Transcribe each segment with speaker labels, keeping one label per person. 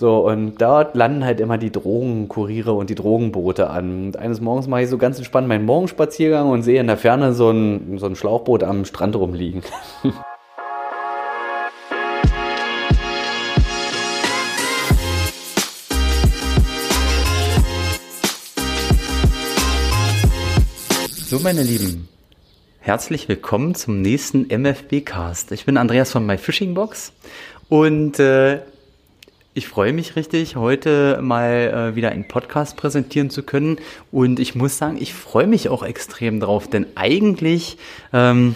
Speaker 1: So, und dort landen halt immer die Drogenkuriere und die Drogenboote an. Und eines Morgens mache ich so ganz entspannt meinen Morgenspaziergang und sehe in der Ferne so ein, so ein Schlauchboot am Strand rumliegen. So, meine Lieben, herzlich willkommen zum nächsten MFB-Cast. Ich bin Andreas von MyFishingBox und äh, ich freue mich richtig, heute mal äh, wieder einen Podcast präsentieren zu können. Und ich muss sagen, ich freue mich auch extrem drauf, denn eigentlich ähm,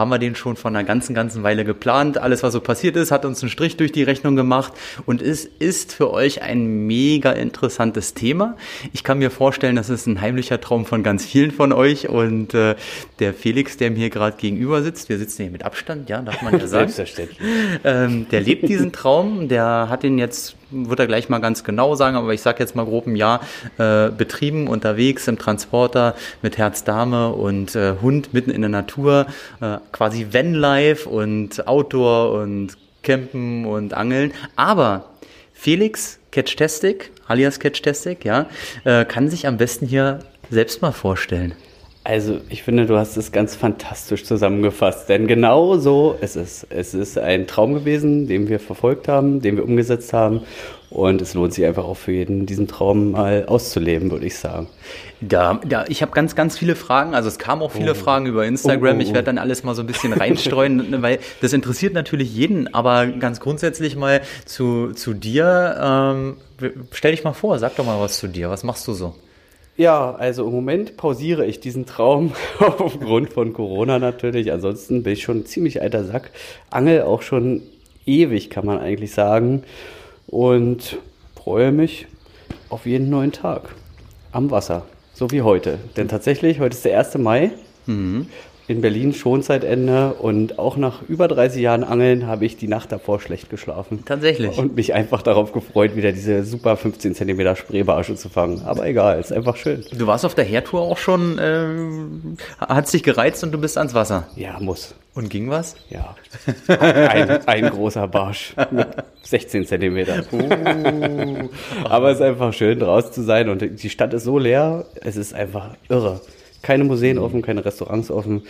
Speaker 1: haben wir den schon von einer ganzen, ganzen Weile geplant. Alles, was so passiert ist, hat uns einen Strich durch die Rechnung gemacht und es ist für euch ein mega interessantes Thema. Ich kann mir vorstellen, das ist ein heimlicher Traum von ganz vielen von euch und äh, der Felix, der mir hier gerade gegenüber sitzt, wir sitzen hier mit Abstand, ja, darf man ja sagen. Selbstverständlich. Ähm, der lebt diesen Traum, der hat ihn jetzt wird er gleich mal ganz genau sagen, aber ich sage jetzt mal grob ein Jahr äh, betrieben, unterwegs im Transporter mit Herz, Dame und äh, Hund mitten in der Natur, äh, quasi Vanlife und Outdoor und Campen und Angeln. Aber Felix Catchtastic, alias Catchtastic, ja, äh, kann sich am besten hier selbst mal vorstellen. Also, ich finde, du hast es ganz fantastisch zusammengefasst, denn genau so ist es. Es ist ein Traum gewesen, den wir verfolgt haben, den wir umgesetzt haben und es lohnt sich einfach auch für jeden, diesen Traum mal auszuleben, würde ich sagen.
Speaker 2: Da, da, ich habe ganz, ganz viele Fragen. Also es kamen auch viele oh. Fragen über Instagram. Oh, oh, ich werde dann alles mal so ein bisschen reinstreuen, weil das interessiert natürlich jeden. Aber ganz grundsätzlich mal zu, zu dir. Ähm, stell dich mal vor, sag doch mal was zu dir. Was machst du so?
Speaker 1: Ja, also im Moment pausiere ich diesen Traum aufgrund von Corona natürlich. Ansonsten bin ich schon ein ziemlich alter Sack. Angel auch schon ewig, kann man eigentlich sagen. Und freue mich auf jeden neuen Tag am Wasser. So wie heute. Denn tatsächlich, heute ist der 1. Mai. Mhm in Berlin Schonzeitende und auch nach über 30 Jahren Angeln habe ich die Nacht davor schlecht geschlafen.
Speaker 2: Tatsächlich.
Speaker 1: Und mich einfach darauf gefreut, wieder diese super 15 cm Spreebarsche zu fangen. Aber egal, ist einfach schön.
Speaker 2: Du warst auf der Herdtour auch schon, äh, hat dich gereizt und du bist ans Wasser.
Speaker 1: Ja, muss.
Speaker 2: Und ging was?
Speaker 1: Ja. Ein, ein großer Barsch mit 16 Zentimeter. Uh. Aber es ist einfach schön, draußen zu sein und die Stadt ist so leer, es ist einfach irre. Keine Museen offen, keine Restaurants offen.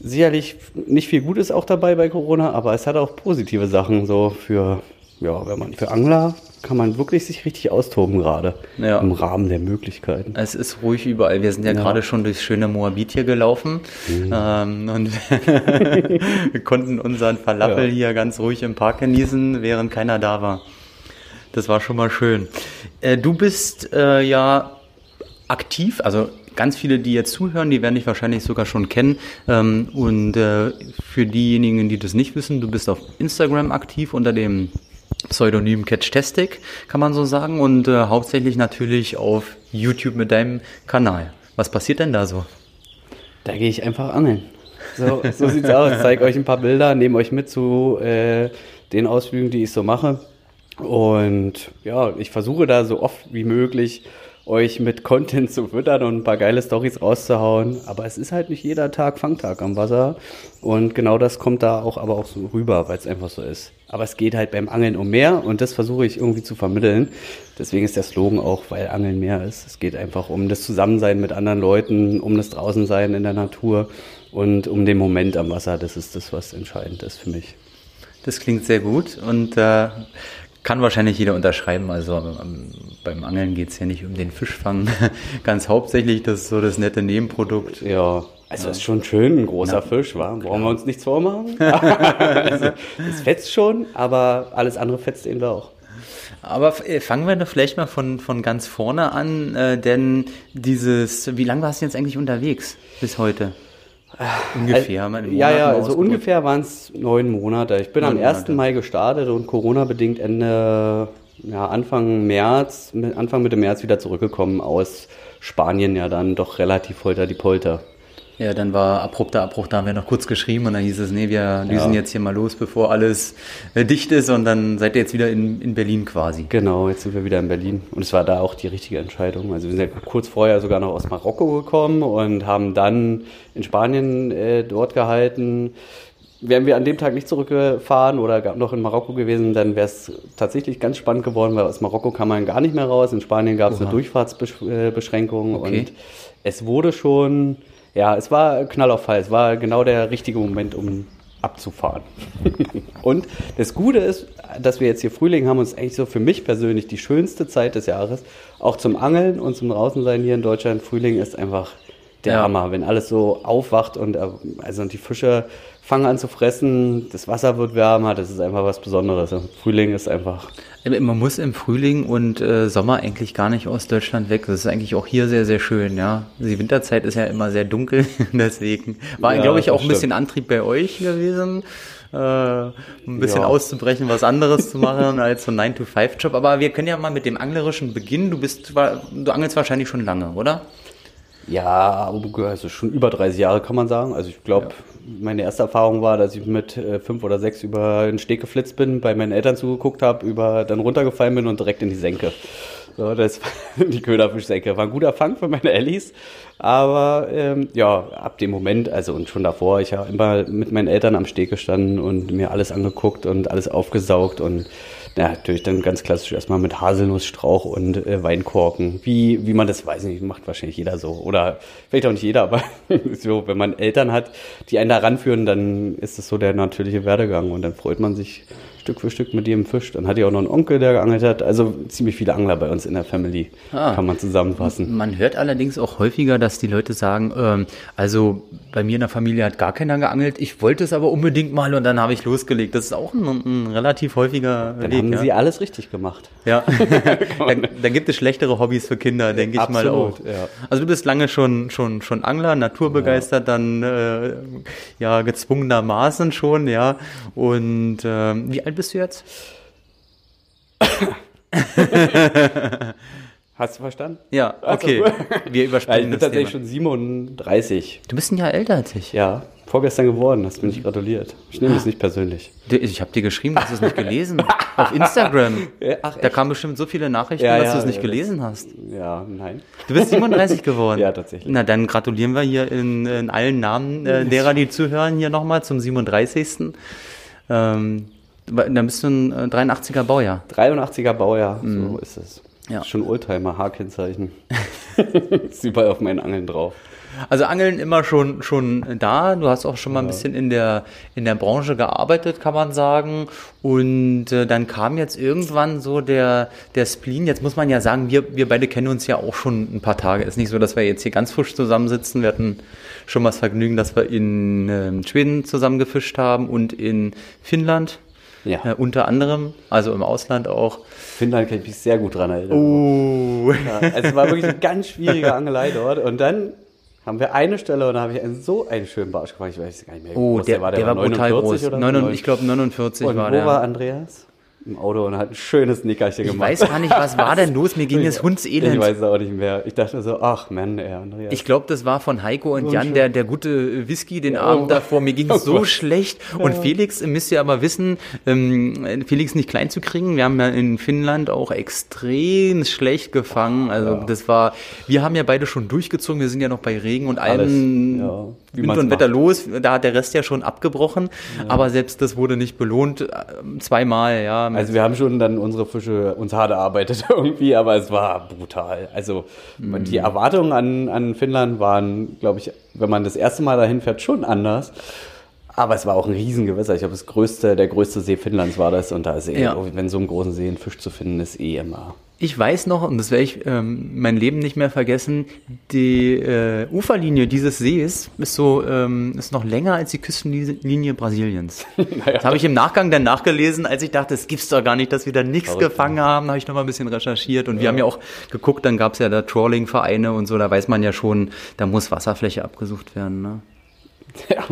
Speaker 1: Sicherlich nicht viel Gutes auch dabei bei Corona, aber es hat auch positive Sachen so für, ja, wenn man für Angler kann man wirklich sich richtig austoben gerade ja. im Rahmen der Möglichkeiten.
Speaker 2: Es ist ruhig überall. Wir sind ja, ja. gerade schon durchs schöne Moabit hier gelaufen mhm. ähm, und wir konnten unseren Falafel ja. hier ganz ruhig im Park genießen, während keiner da war. Das war schon mal schön. Äh, du bist äh, ja aktiv, also ganz viele, die jetzt zuhören, die werden dich wahrscheinlich sogar schon kennen. Ähm, und äh, für diejenigen, die das nicht wissen, du bist auf Instagram aktiv unter dem Pseudonym Catchtastic, kann man so sagen, und äh, hauptsächlich natürlich auf YouTube mit deinem Kanal. Was passiert denn da so?
Speaker 1: Da gehe ich einfach angeln. So, so sieht's aus. Ich zeige euch ein paar Bilder, nehme euch mit zu äh, den Ausflügen, die ich so mache. Und ja, ich versuche da so oft wie möglich euch mit Content zu füttern und ein paar geile Stories rauszuhauen. Aber es ist halt nicht jeder Tag Fangtag am Wasser. Und genau das kommt da auch aber auch so rüber, weil es einfach so ist. Aber es geht halt beim Angeln um mehr und das versuche ich irgendwie zu vermitteln. Deswegen ist der Slogan auch, weil Angeln mehr ist. Es geht einfach um das Zusammensein mit anderen Leuten, um das Draußensein in der Natur und um den Moment am Wasser. Das ist das, was entscheidend ist für mich.
Speaker 2: Das klingt sehr gut und äh, kann wahrscheinlich jeder unterschreiben. Also ähm, beim Angeln geht es ja nicht um den Fischfang. Ganz hauptsächlich, das ist so das nette Nebenprodukt.
Speaker 1: Ja, also ja. ist schon schön, ein großer Na, Fisch, wa? Brauchen wir uns nichts vormachen? also, es fetzt schon, aber alles andere fetzt eben auch.
Speaker 2: Aber äh, fangen wir doch vielleicht mal von, von ganz vorne an, äh, denn dieses, wie lange warst du jetzt eigentlich unterwegs bis heute?
Speaker 1: Ungefähr. Also, ja, ja, also ungefähr waren es neun Monate. Ich bin neun am 1. Monate. Mai gestartet und Corona-bedingt Ende, ja, Anfang März, Anfang Mitte März wieder zurückgekommen aus Spanien ja dann doch relativ holter die Polter.
Speaker 2: Ja, dann war abrupter Abbruch, da haben wir noch kurz geschrieben und dann hieß es, nee, wir düsen ja. jetzt hier mal los, bevor alles äh, dicht ist und dann seid ihr jetzt wieder in, in Berlin quasi.
Speaker 1: Genau, jetzt sind wir wieder in Berlin und es war da auch die richtige Entscheidung. Also wir sind ja kurz vorher sogar noch aus Marokko gekommen und haben dann in Spanien äh, dort gehalten. wären wir an dem Tag nicht zurückgefahren oder noch in Marokko gewesen, dann wäre es tatsächlich ganz spannend geworden, weil aus Marokko kam man gar nicht mehr raus. In Spanien gab es eine Durchfahrtsbeschränkung okay. und es wurde schon, ja, es war Knall auf Fall. Es war genau der richtige Moment, um abzufahren. und das Gute ist, dass wir jetzt hier Frühling haben und es ist eigentlich so für mich persönlich die schönste Zeit des Jahres. Auch zum Angeln und zum Draußensein hier in Deutschland. Frühling ist einfach der ja. Hammer, wenn alles so aufwacht und äh, also die Fische fangen an zu fressen, das Wasser wird wärmer, das ist einfach was Besonderes. Frühling ist einfach.
Speaker 2: Man muss im Frühling und äh, Sommer eigentlich gar nicht aus Deutschland weg. Das ist eigentlich auch hier sehr, sehr schön, ja. Die Winterzeit ist ja immer sehr dunkel, deswegen war, ja, glaube ich, auch ein bisschen Antrieb bei euch gewesen. Äh, ein bisschen ja. auszubrechen, was anderes zu machen als so ein 9-to-5-Job. Aber wir können ja mal mit dem Anglerischen beginnen. Du bist, du angelst wahrscheinlich schon lange, oder?
Speaker 1: Ja, also schon über 30 Jahre kann man sagen. Also ich glaube, ja. meine erste Erfahrung war, dass ich mit äh, fünf oder sechs über den Steg geflitzt bin, bei meinen Eltern zugeguckt habe, über dann runtergefallen bin und direkt in die Senke. So, das die Köderfischsenke. War ein guter Fang für meine Ellis. Aber ähm, ja, ab dem Moment, also und schon davor, ich habe immer mit meinen Eltern am Steg gestanden und mir alles angeguckt und alles aufgesaugt und ja, natürlich dann ganz klassisch erstmal mit Haselnussstrauch und äh, Weinkorken. Wie, wie man das weiß nicht, macht wahrscheinlich jeder so. Oder vielleicht auch nicht jeder, aber so, wenn man Eltern hat, die einen da ranführen, dann ist das so der natürliche Werdegang und dann freut man sich Stück für Stück mit jedem Fisch. Dann hatte ich auch noch einen Onkel, der geangelt hat. Also ziemlich viele Angler bei uns in der Family, ah. kann man zusammenfassen.
Speaker 2: Man hört allerdings auch häufiger, dass die Leute sagen, ähm, also bei mir in der Familie hat gar keiner geangelt, ich wollte es aber unbedingt mal und dann habe ich losgelegt. Das ist auch ein, ein relativ häufiger
Speaker 1: dann Weg. haben ja. sie alles richtig gemacht.
Speaker 2: Ja, dann, dann, gibt es schlechtere Hobbys für Kinder, denke ich Absolut, mal auch. Ja. Also du bist lange schon, schon, schon Angler, naturbegeistert, ja. dann äh, ja gezwungenermaßen schon, ja. Und äh, wie alt bist du jetzt?
Speaker 1: Hast du verstanden?
Speaker 2: Ja, okay. Also,
Speaker 1: Wir überspringen ja, Ich bin tatsächlich Thema. schon 37.
Speaker 2: Du bist ein Jahr älter als ich.
Speaker 1: Ja, vorgestern geworden. Hast du mich gratuliert. Ich nehme es nicht persönlich.
Speaker 2: Ich habe dir geschrieben, hast du es nicht gelesen. Auf Instagram. Ach, da kamen bestimmt so viele Nachrichten, ja, dass ja, du es nicht ja, gelesen hast.
Speaker 1: Ja, nein.
Speaker 2: Du bist 37 geworden.
Speaker 1: ja, tatsächlich.
Speaker 2: Na, dann gratulieren wir hier in, in allen Namen äh, derer, die zuhören, hier nochmal zum 37. Ähm, da bist du ein 83er äh, Baujahr.
Speaker 1: 83er Baujahr, mhm. so ist es. Ja. Schon Oldtimer, H-Kennzeichen. ist überall auf meinen Angeln drauf.
Speaker 2: Also Angeln immer schon, schon da. Du hast auch schon mal ein bisschen in der, in der Branche gearbeitet, kann man sagen. Und äh, dann kam jetzt irgendwann so der, der Spleen. Jetzt muss man ja sagen, wir, wir beide kennen uns ja auch schon ein paar Tage. Ist nicht so, dass wir jetzt hier ganz frisch zusammensitzen. Wir hatten schon mal das Vergnügen, dass wir in äh, Schweden zusammen gefischt haben und in Finnland. Ja. Äh, unter anderem, also im Ausland auch.
Speaker 1: Finnland kann ich mich sehr gut dran erinnern. Oh. Ja, also es war wirklich eine ganz schwierige Angelei dort. Und dann haben wir eine Stelle und da habe ich einen, so einen schönen Barsch gemacht. Ich weiß gar nicht mehr.
Speaker 2: Oh, der, der, war. Der, der war, war brutal groß. Oder 9, ich glaube 49
Speaker 1: und
Speaker 2: war
Speaker 1: wo der. wo war Andreas? Im Auto und hat ein schönes Nickerchen gemacht.
Speaker 2: Ich weiß gar nicht, was war denn los? Mir ging es hundselend.
Speaker 1: Ich weiß es auch nicht mehr. Ich dachte so, ach Mann, ey,
Speaker 2: Andreas. Ich glaube, das war von Heiko und Jan, der, der gute Whisky den ja, Abend oh. davor. Mir ging es oh so Gott. schlecht. Und ja. Felix, müsst ihr aber wissen, ähm, Felix nicht klein zu kriegen. Wir haben ja in Finnland auch extrem schlecht gefangen. Also ja. das war, wir haben ja beide schon durchgezogen. Wir sind ja noch bei Regen und allem ja, Wind und Wetter los. Da hat der Rest ja schon abgebrochen. Aber selbst das wurde nicht belohnt. Äh, zweimal, ja
Speaker 1: also wir haben schon dann unsere Fische uns hart erarbeitet irgendwie, aber es war brutal. Also mhm. die Erwartungen an, an Finnland waren, glaube ich, wenn man das erste Mal dahin fährt, schon anders. Aber es war auch ein Riesengewässer. Ich glaube, das größte, der größte See Finnlands war das. Und da ist eh, ja. wenn so einem großen See ein Fisch zu finden ist, eh immer
Speaker 2: ich weiß noch, und das werde ich ähm, mein Leben nicht mehr vergessen, die äh, Uferlinie dieses Sees ist so ähm, ist noch länger als die Küstenlinie Brasiliens. naja, das habe ich im Nachgang dann nachgelesen, als ich dachte, es gibt's doch gar nicht, dass wir da nichts gefangen haben, habe ich noch mal ein bisschen recherchiert und ja. wir haben ja auch geguckt, dann gab's ja da Trawling-Vereine und so, da weiß man ja schon, da muss Wasserfläche abgesucht werden. Ne? Ja.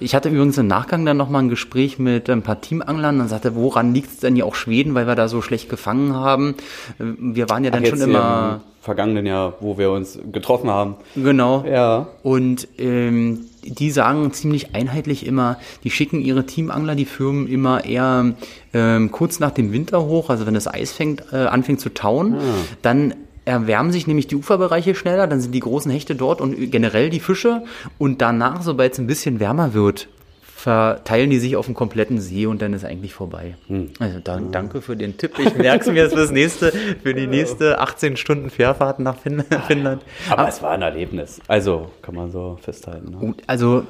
Speaker 2: Ich hatte übrigens im Nachgang dann nochmal ein Gespräch mit ein paar Teamanglern und sagte, woran liegt es denn ja auch Schweden, weil wir da so schlecht gefangen haben? Wir waren ja dann Ach, schon immer.
Speaker 1: Im vergangenen Jahr, wo wir uns getroffen haben.
Speaker 2: Genau. Ja. Und ähm, die sagen ziemlich einheitlich immer, die schicken ihre Teamangler, die Firmen immer eher ähm, kurz nach dem Winter hoch, also wenn das Eis fängt, äh, anfängt zu tauen, ah. dann erwärmen sich nämlich die Uferbereiche schneller, dann sind die großen Hechte dort und generell die Fische. Und danach, sobald es ein bisschen wärmer wird, verteilen die sich auf den kompletten See und dann ist eigentlich vorbei. Hm. Also dann, danke für den Tipp. Ich merke es mir jetzt fürs nächste, für die nächste 18 Stunden Fährfahrt nach Finnland.
Speaker 1: Aber, Aber es war ein Erlebnis. Also kann man so festhalten.
Speaker 2: Ne? Also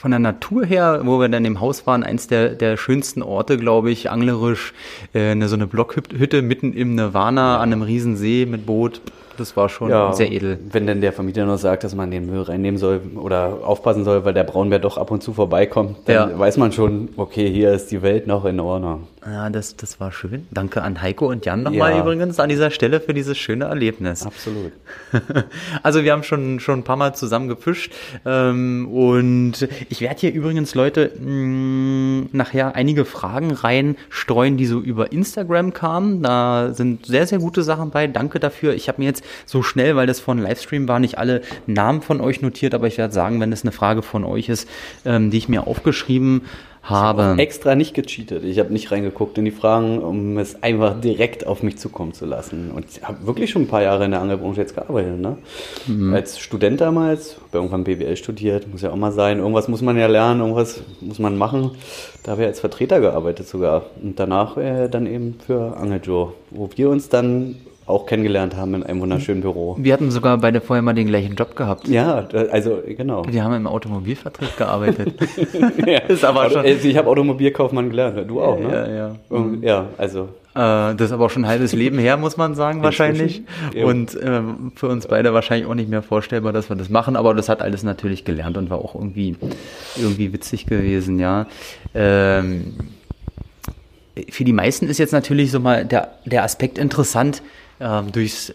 Speaker 2: von der Natur her, wo wir dann im Haus waren, eins der, der schönsten Orte, glaube ich, anglerisch, äh, eine, so eine Blockhütte mitten im Nirvana an einem riesen See mit Boot. Das war schon ja, sehr edel.
Speaker 1: Wenn denn der Vermieter nur sagt, dass man den Müll reinnehmen soll oder aufpassen soll, weil der Braunbär doch ab und zu vorbeikommt, dann ja. weiß man schon, okay, hier ist die Welt noch in Ordnung.
Speaker 2: Ja, das, das war schön. Danke an Heiko und Jan nochmal ja. übrigens an dieser Stelle für dieses schöne Erlebnis.
Speaker 1: Absolut.
Speaker 2: also wir haben schon, schon ein paar Mal zusammen gefischt ähm, und ich werde hier übrigens, Leute, mh, mm, nachher einige Fragen reinstreuen, die so über Instagram kamen. Da sind sehr, sehr gute Sachen bei. Danke dafür. Ich habe mir jetzt so schnell, weil das von Livestream war, nicht alle Namen von euch notiert, aber ich werde sagen, wenn es eine Frage von euch ist, ähm, die ich mir aufgeschrieben habe. Ich
Speaker 1: habe extra nicht gecheatet. Ich habe nicht reingeguckt in die Fragen, um es einfach direkt auf mich zukommen zu lassen. Und ich habe wirklich schon ein paar Jahre in der Angelbranche jetzt gearbeitet. Ne? Mhm. Als Student damals, habe irgendwann BWL studiert, muss ja auch mal sein. Irgendwas muss man ja lernen, irgendwas muss man machen. Da habe ich als Vertreter gearbeitet sogar. Und danach äh, dann eben für Angeljoe, wo wir uns dann auch kennengelernt haben in einem wunderschönen Büro.
Speaker 2: Wir hatten sogar beide vorher mal den gleichen Job gehabt.
Speaker 1: Ja, also genau.
Speaker 2: Wir haben im Automobilvertrieb gearbeitet.
Speaker 1: ja. ist aber schon. Also ich habe Automobilkaufmann gelernt, du auch, ne?
Speaker 2: Ja, ja.
Speaker 1: Und, ja, also.
Speaker 2: Äh, das ist aber auch schon ein halbes Leben her, muss man sagen, wahrscheinlich. Ja. Und äh, für uns beide wahrscheinlich auch nicht mehr vorstellbar, dass wir das machen, aber das hat alles natürlich gelernt und war auch irgendwie, irgendwie witzig gewesen, ja. Ähm, für die meisten ist jetzt natürlich so mal der, der Aspekt interessant, ähm, durchs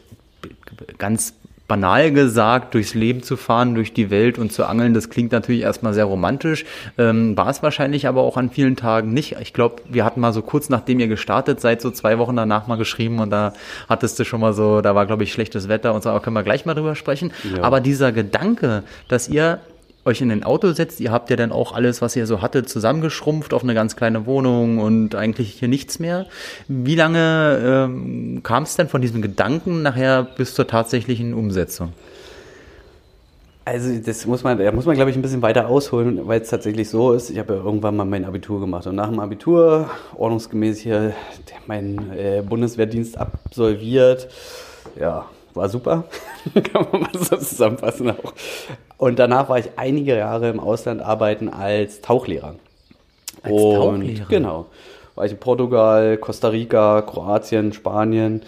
Speaker 2: ganz banal gesagt, durchs Leben zu fahren, durch die Welt und zu angeln, das klingt natürlich erstmal sehr romantisch, ähm, war es wahrscheinlich aber auch an vielen Tagen nicht. Ich glaube, wir hatten mal so kurz nachdem ihr gestartet seid, so zwei Wochen danach mal geschrieben und da hattest du schon mal so, da war glaube ich schlechtes Wetter und so, aber können wir gleich mal drüber sprechen. Ja. Aber dieser Gedanke, dass ihr euch in ein Auto setzt, ihr habt ja dann auch alles, was ihr so hattet, zusammengeschrumpft auf eine ganz kleine Wohnung und eigentlich hier nichts mehr. Wie lange ähm, kam es denn von diesem Gedanken nachher bis zur tatsächlichen Umsetzung?
Speaker 1: Also das muss man, da muss man glaube ich ein bisschen weiter ausholen, weil es tatsächlich so ist. Ich habe ja irgendwann mal mein Abitur gemacht und nach dem Abitur ordnungsgemäß hier meinen äh, Bundeswehrdienst absolviert. Ja, war super, kann man mal so zusammenfassen auch. Und danach war ich einige Jahre im Ausland arbeiten als Tauchlehrer.
Speaker 2: Als und Tauchlehrer?
Speaker 1: Genau. War ich in Portugal, Costa Rica, Kroatien, Spanien.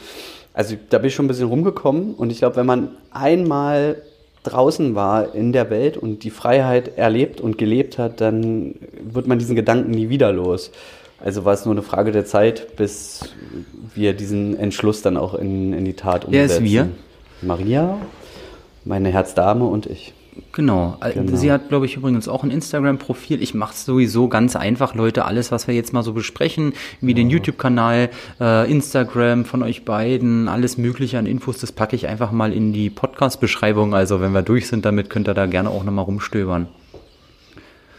Speaker 1: Also da bin ich schon ein bisschen rumgekommen und ich glaube, wenn man einmal draußen war in der Welt und die Freiheit erlebt und gelebt hat, dann wird man diesen Gedanken nie wieder los. Also war es nur eine Frage der Zeit, bis wir diesen Entschluss dann auch in, in die Tat
Speaker 2: umsetzen. Wer ist wir?
Speaker 1: Maria, meine Herzdame und ich.
Speaker 2: Genau. Äh, genau. Sie hat, glaube ich, übrigens auch ein Instagram-Profil. Ich mache es sowieso ganz einfach, Leute. Alles, was wir jetzt mal so besprechen, wie ja. den YouTube-Kanal, äh, Instagram von euch beiden, alles Mögliche an Infos, das packe ich einfach mal in die Podcast-Beschreibung. Also, wenn wir durch sind damit, könnt ihr da gerne auch nochmal rumstöbern.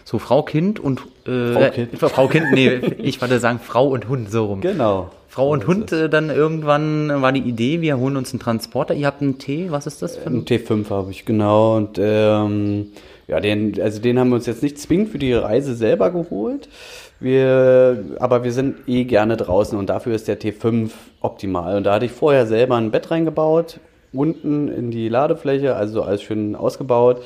Speaker 2: So Frau, Kind und
Speaker 1: äh, Frau, Kind.
Speaker 2: Äh, Frau Kind, nee, ich wollte sagen Frau und Hund, so rum.
Speaker 1: Genau.
Speaker 2: Frau und Hund, äh, dann irgendwann war die Idee, wir holen uns einen Transporter. Ihr habt einen T, was ist das
Speaker 1: für ein? Ein T5 habe ich, genau. Und ähm, ja, den, also den haben wir uns jetzt nicht zwingend für die Reise selber geholt. Wir, aber wir sind eh gerne draußen und dafür ist der T5 optimal. Und da hatte ich vorher selber ein Bett reingebaut, unten in die Ladefläche, also alles schön ausgebaut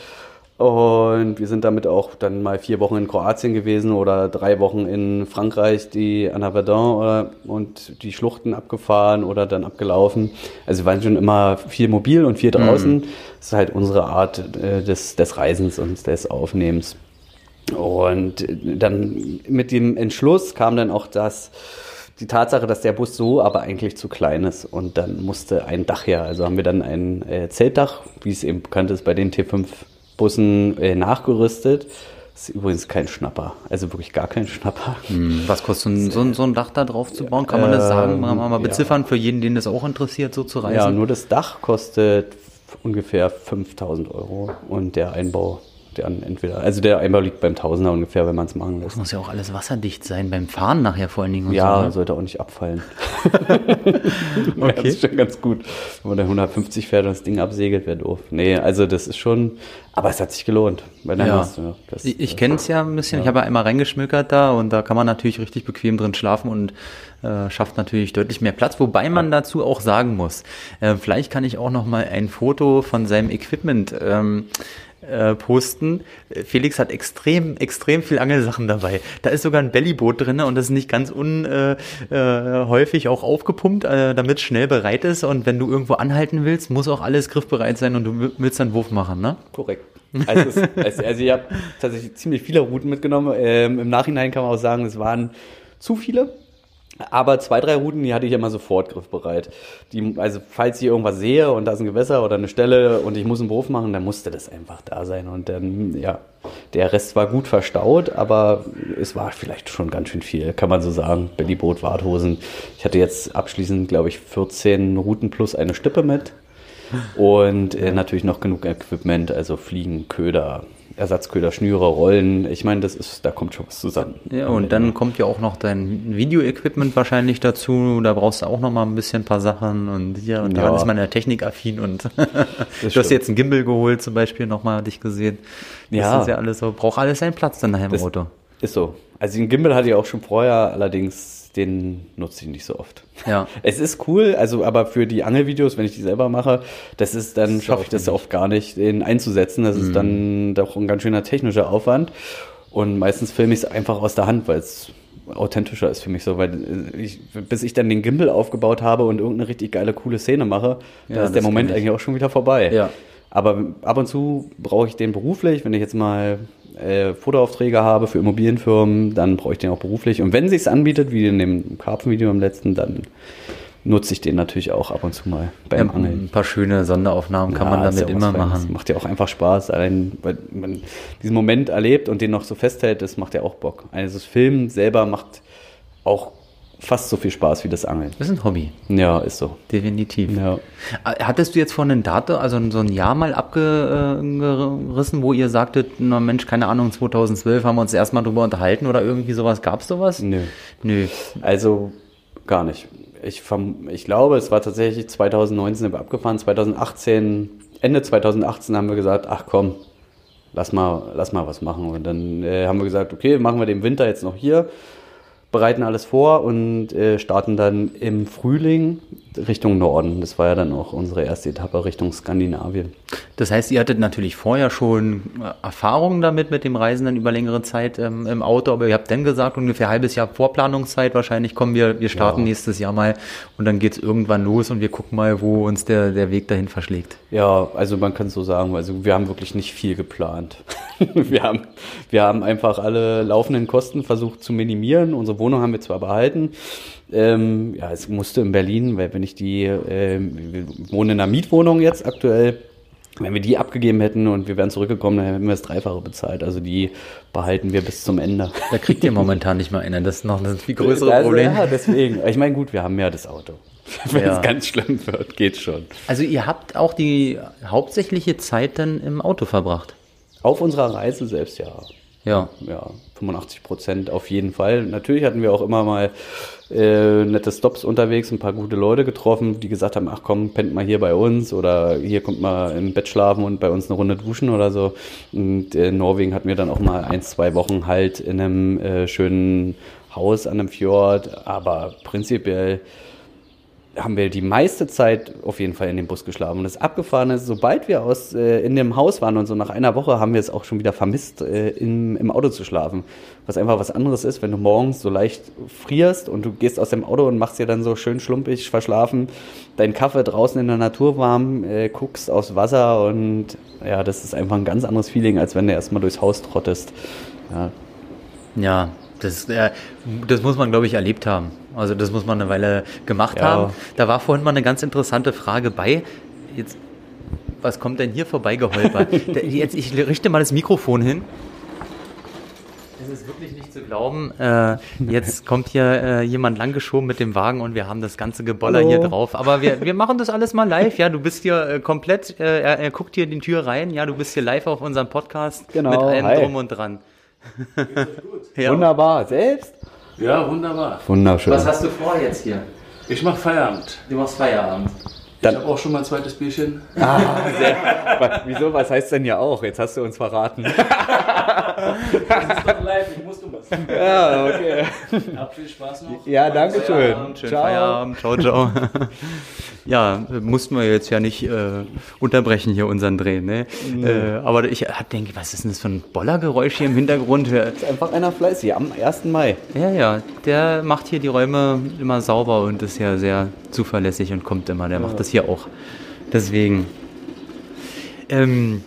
Speaker 1: und wir sind damit auch dann mal vier Wochen in Kroatien gewesen oder drei Wochen in Frankreich, die Anna Verdun und die Schluchten abgefahren oder dann abgelaufen. Also wir waren schon immer viel mobil und viel draußen. Mhm. Das ist halt unsere Art äh, des, des Reisens und des Aufnehmens. Und dann mit dem Entschluss kam dann auch das, die Tatsache, dass der Bus so aber eigentlich zu klein ist und dann musste ein Dach her. Also haben wir dann ein äh, Zeltdach, wie es eben bekannt ist bei den T5 Bussen äh, nachgerüstet. Das ist übrigens kein Schnapper, also wirklich gar kein Schnapper.
Speaker 2: Hm, was kostet so ein, so ein, Dach da drauf zu bauen? Kann man das sagen? Mal, mal beziffern ja. für jeden, den das auch interessiert, so zu reisen?
Speaker 1: Ja, nur das Dach kostet ungefähr 5000 Euro und der Einbau Der entweder, also der Eimer liegt beim Tausender ungefähr, wenn man es machen lässt.
Speaker 2: Das muss ja auch alles wasserdicht sein, beim Fahren nachher vor allen Dingen.
Speaker 1: ja, so, ne? sollte auch nicht abfallen. okay. Das ist schon ganz gut. Wenn man da 150 fährt und das Ding absegelt, wäre doof. Nee, also das ist schon, aber es hat sich gelohnt.
Speaker 2: Bei ja. Hast, ja das, ich ich kenne es ja ein bisschen, ja. ich habe ja einmal reingeschmückert da und da kann man natürlich richtig bequem drin schlafen und äh, schafft natürlich deutlich mehr Platz, wobei man dazu auch sagen muss, äh, vielleicht kann ich auch noch mal ein Foto von seinem Equipment ähm, äh, posten. Felix hat extrem, extrem viel Angelsachen dabei. Da ist sogar ein Bellyboot drin und das ist nicht ganz unhäufig äh, äh, auch aufgepumpt, äh, damit es schnell bereit ist. Und wenn du irgendwo anhalten willst, muss auch alles griffbereit sein und du willst dann Wurf machen, ne?
Speaker 1: Korrekt. Also, es, also ich habe tatsächlich ziemlich viele Routen mitgenommen. Ähm, Im Nachhinein kann man auch sagen, es waren zu viele. Aber zwei, drei Routen, die hatte ich immer sofort griffbereit. Die, also falls ich irgendwas sehe und da ist ein Gewässer oder eine Stelle und ich muss einen Wurf machen, dann musste das einfach da sein. Und dann, ja, der Rest war gut verstaut, aber es war vielleicht schon ganz schön viel, kann man so sagen. Bellyboot, Warthosen. Ich hatte jetzt abschließend, glaube ich, 14 Routen plus eine Stippe mit. Und äh, natürlich noch genug Equipment, also Fliegen, Köder, Ersatzköder, Schnüre, Rollen. Ich meine, das ist, da kommt schon was zusammen.
Speaker 2: Ja, und dann kommt ja auch noch dein Video-Equipment wahrscheinlich dazu. Da brauchst du auch noch mal ein bisschen ein paar Sachen und hier und ja. dann ist man ja technikaffin und du hast jetzt einen Gimbal geholt zum Beispiel nochmal dich gesehen. Das ja. ist ja alles so, braucht alles seinen Platz dann nachher im
Speaker 1: das
Speaker 2: Auto.
Speaker 1: Ist so. Also den Gimbal hatte ich auch schon vorher, allerdings den nutze ich nicht so oft.
Speaker 2: Ja.
Speaker 1: Es ist cool, also aber für die Angelvideos, wenn ich die selber mache, das ist dann schaffe ich das oft gar nicht, den einzusetzen. Das mhm. ist dann doch ein ganz schöner technischer Aufwand. Und meistens filme ich es einfach aus der Hand, weil es authentischer ist für mich so, weil ich, bis ich dann den Gimbal aufgebaut habe und irgendeine richtig geile, coole Szene mache, ja, da ist der Moment eigentlich auch schon wieder vorbei.
Speaker 2: Ja.
Speaker 1: Aber ab und zu brauche ich den beruflich, wenn ich jetzt mal äh, Fotoaufträge habe für Immobilienfirmen, dann brauche ich den auch beruflich. Und wenn sich anbietet, wie in dem Karpfenvideo im letzten, dann nutze ich den natürlich auch ab und zu mal
Speaker 2: beim ja, Angeln. Ein paar schöne Sonderaufnahmen kann ja, man damit ja immer machen. Das
Speaker 1: macht ja auch einfach Spaß, allein weil man diesen Moment erlebt und den noch so festhält, das macht ja auch Bock. Also das Filmen selber macht auch fast so viel Spaß wie das Angeln.
Speaker 2: Das ist ein Hobby.
Speaker 1: Ja, ist so.
Speaker 2: Definitiv.
Speaker 1: Ja.
Speaker 2: Hattest du jetzt von einem Datum, also so ein Jahr mal abgerissen, wo ihr sagtet, na Mensch, keine Ahnung, 2012 haben wir uns erstmal drüber unterhalten oder irgendwie sowas? Gab es sowas?
Speaker 1: Nö. Nö. Also gar nicht. Ich, ich glaube, es war tatsächlich 2019 abgefahren. 2018, Ende 2018 haben wir gesagt, ach komm, lass mal, lass mal was machen. Und dann äh, haben wir gesagt, okay, machen wir den Winter jetzt noch hier bereiten alles vor und äh, starten dann im Frühling Richtung Norden. Das war ja dann auch unsere erste Etappe Richtung Skandinavien.
Speaker 2: Das heißt, ihr hattet natürlich vorher schon äh, Erfahrungen damit mit dem Reisen dann über längere Zeit ähm, im Auto, aber ihr habt dann gesagt, ungefähr ein halbes Jahr Vorplanungszeit wahrscheinlich kommen wir, wir starten ja. nächstes Jahr mal und dann geht's irgendwann los und wir gucken mal, wo uns der, der Weg dahin verschlägt.
Speaker 1: Ja, also man kann so sagen, also wir haben wirklich nicht viel geplant. wir, haben, wir haben einfach alle laufenden Kosten versucht zu minimieren. Unsere Wohnung haben wir zwar behalten, ähm, ja, es musste in Berlin, weil wenn ich die, äh, wir wohnen in einer Mietwohnung jetzt aktuell, wenn wir die abgegeben hätten und wir wären zurückgekommen, dann hätten wir das Dreifache bezahlt. Also die behalten wir bis zum Ende.
Speaker 2: Da kriegt ihr momentan nicht mal einen. Das ist noch ein viel größeres also, Problem.
Speaker 1: Ja, deswegen. Ich meine, gut, wir haben ja das Auto. Wenn ja. es ganz schlimm wird, geht's schon.
Speaker 2: Also ihr habt auch die hauptsächliche Zeit dann im Auto verbracht?
Speaker 1: Auf unserer Reise selbst, ja.
Speaker 2: Ja.
Speaker 1: Ja, 85 Prozent auf jeden Fall. Natürlich hatten wir auch immer mal äh, nette Stops unterwegs, ein paar gute Leute getroffen, die gesagt haben, ach komm, pennt mal hier bei uns oder hier kommt mal im Bett schlafen und bei uns eine Runde duschen oder so. Und in Norwegen hatten wir dann auch mal ein, zwei Wochen halt in einem äh, schönen Haus an einem Fjord, aber prinzipiell haben wir die meiste Zeit auf jeden Fall in dem Bus geschlafen. Und das Abgefahrene ist, sobald wir aus, äh, in dem Haus waren und so nach einer Woche haben wir es auch schon wieder vermisst, äh, im, im Auto zu schlafen. Was einfach was anderes ist, wenn du morgens so leicht frierst und du gehst aus dem Auto und machst dir dann so schön schlumpig, verschlafen, deinen Kaffee draußen in der Natur warm, äh, guckst aufs Wasser und ja, das ist einfach ein ganz anderes Feeling, als wenn du erstmal durchs Haus trottest.
Speaker 2: Ja, ja das, äh, das muss man, glaube ich, erlebt haben. Also das muss man eine Weile gemacht ja. haben. Da war vorhin mal eine ganz interessante Frage bei. Jetzt, was kommt denn hier vorbeigeholpert? Jetzt, ich richte mal das Mikrofon hin. Es ist wirklich nicht zu glauben. Äh, jetzt kommt hier äh, jemand langgeschoben mit dem Wagen und wir haben das ganze Geboller Hallo. hier drauf. Aber wir, wir machen das alles mal live. Ja, du bist hier äh, komplett, äh, er, er, guckt hier in die Tür rein. Ja, du bist hier live auf unserem Podcast
Speaker 1: genau,
Speaker 2: mit allem
Speaker 1: hi.
Speaker 2: drum und dran.
Speaker 1: ja. Wunderbar. Selbst?
Speaker 3: Ja, wunderbar.
Speaker 1: Wunderschön.
Speaker 2: Was hast du vor jetzt hier?
Speaker 3: Ich mach Feierabend.
Speaker 2: Du machst Feierabend.
Speaker 3: Dann, ich habe auch schon mal ein zweites Bierchen.
Speaker 1: Ah, sehr, wieso? Was heißt denn ja auch? Jetzt hast du uns verraten. das ist
Speaker 3: doch live, ich muss du was.
Speaker 1: Ja, okay.
Speaker 3: Hab viel Spaß noch.
Speaker 1: Ja, danke schön.
Speaker 2: Feierabend, schön ciao. Feierabend. Ciao, ciao. ja, mussten wir jetzt ja nicht äh, unterbrechen hier unseren Dreh, ne? Mhm. Äh, aber ich denke, was ist denn das für ein Bollergeräusch hier im Hintergrund? Das
Speaker 1: ist einfach einer fleißig am 1. Mai.
Speaker 2: Ja, ja, der macht hier die Räume immer sauber und ist ja sehr zuverlässig und kommt immer. Der ja. macht das hier auch. Deswegen. Ähm,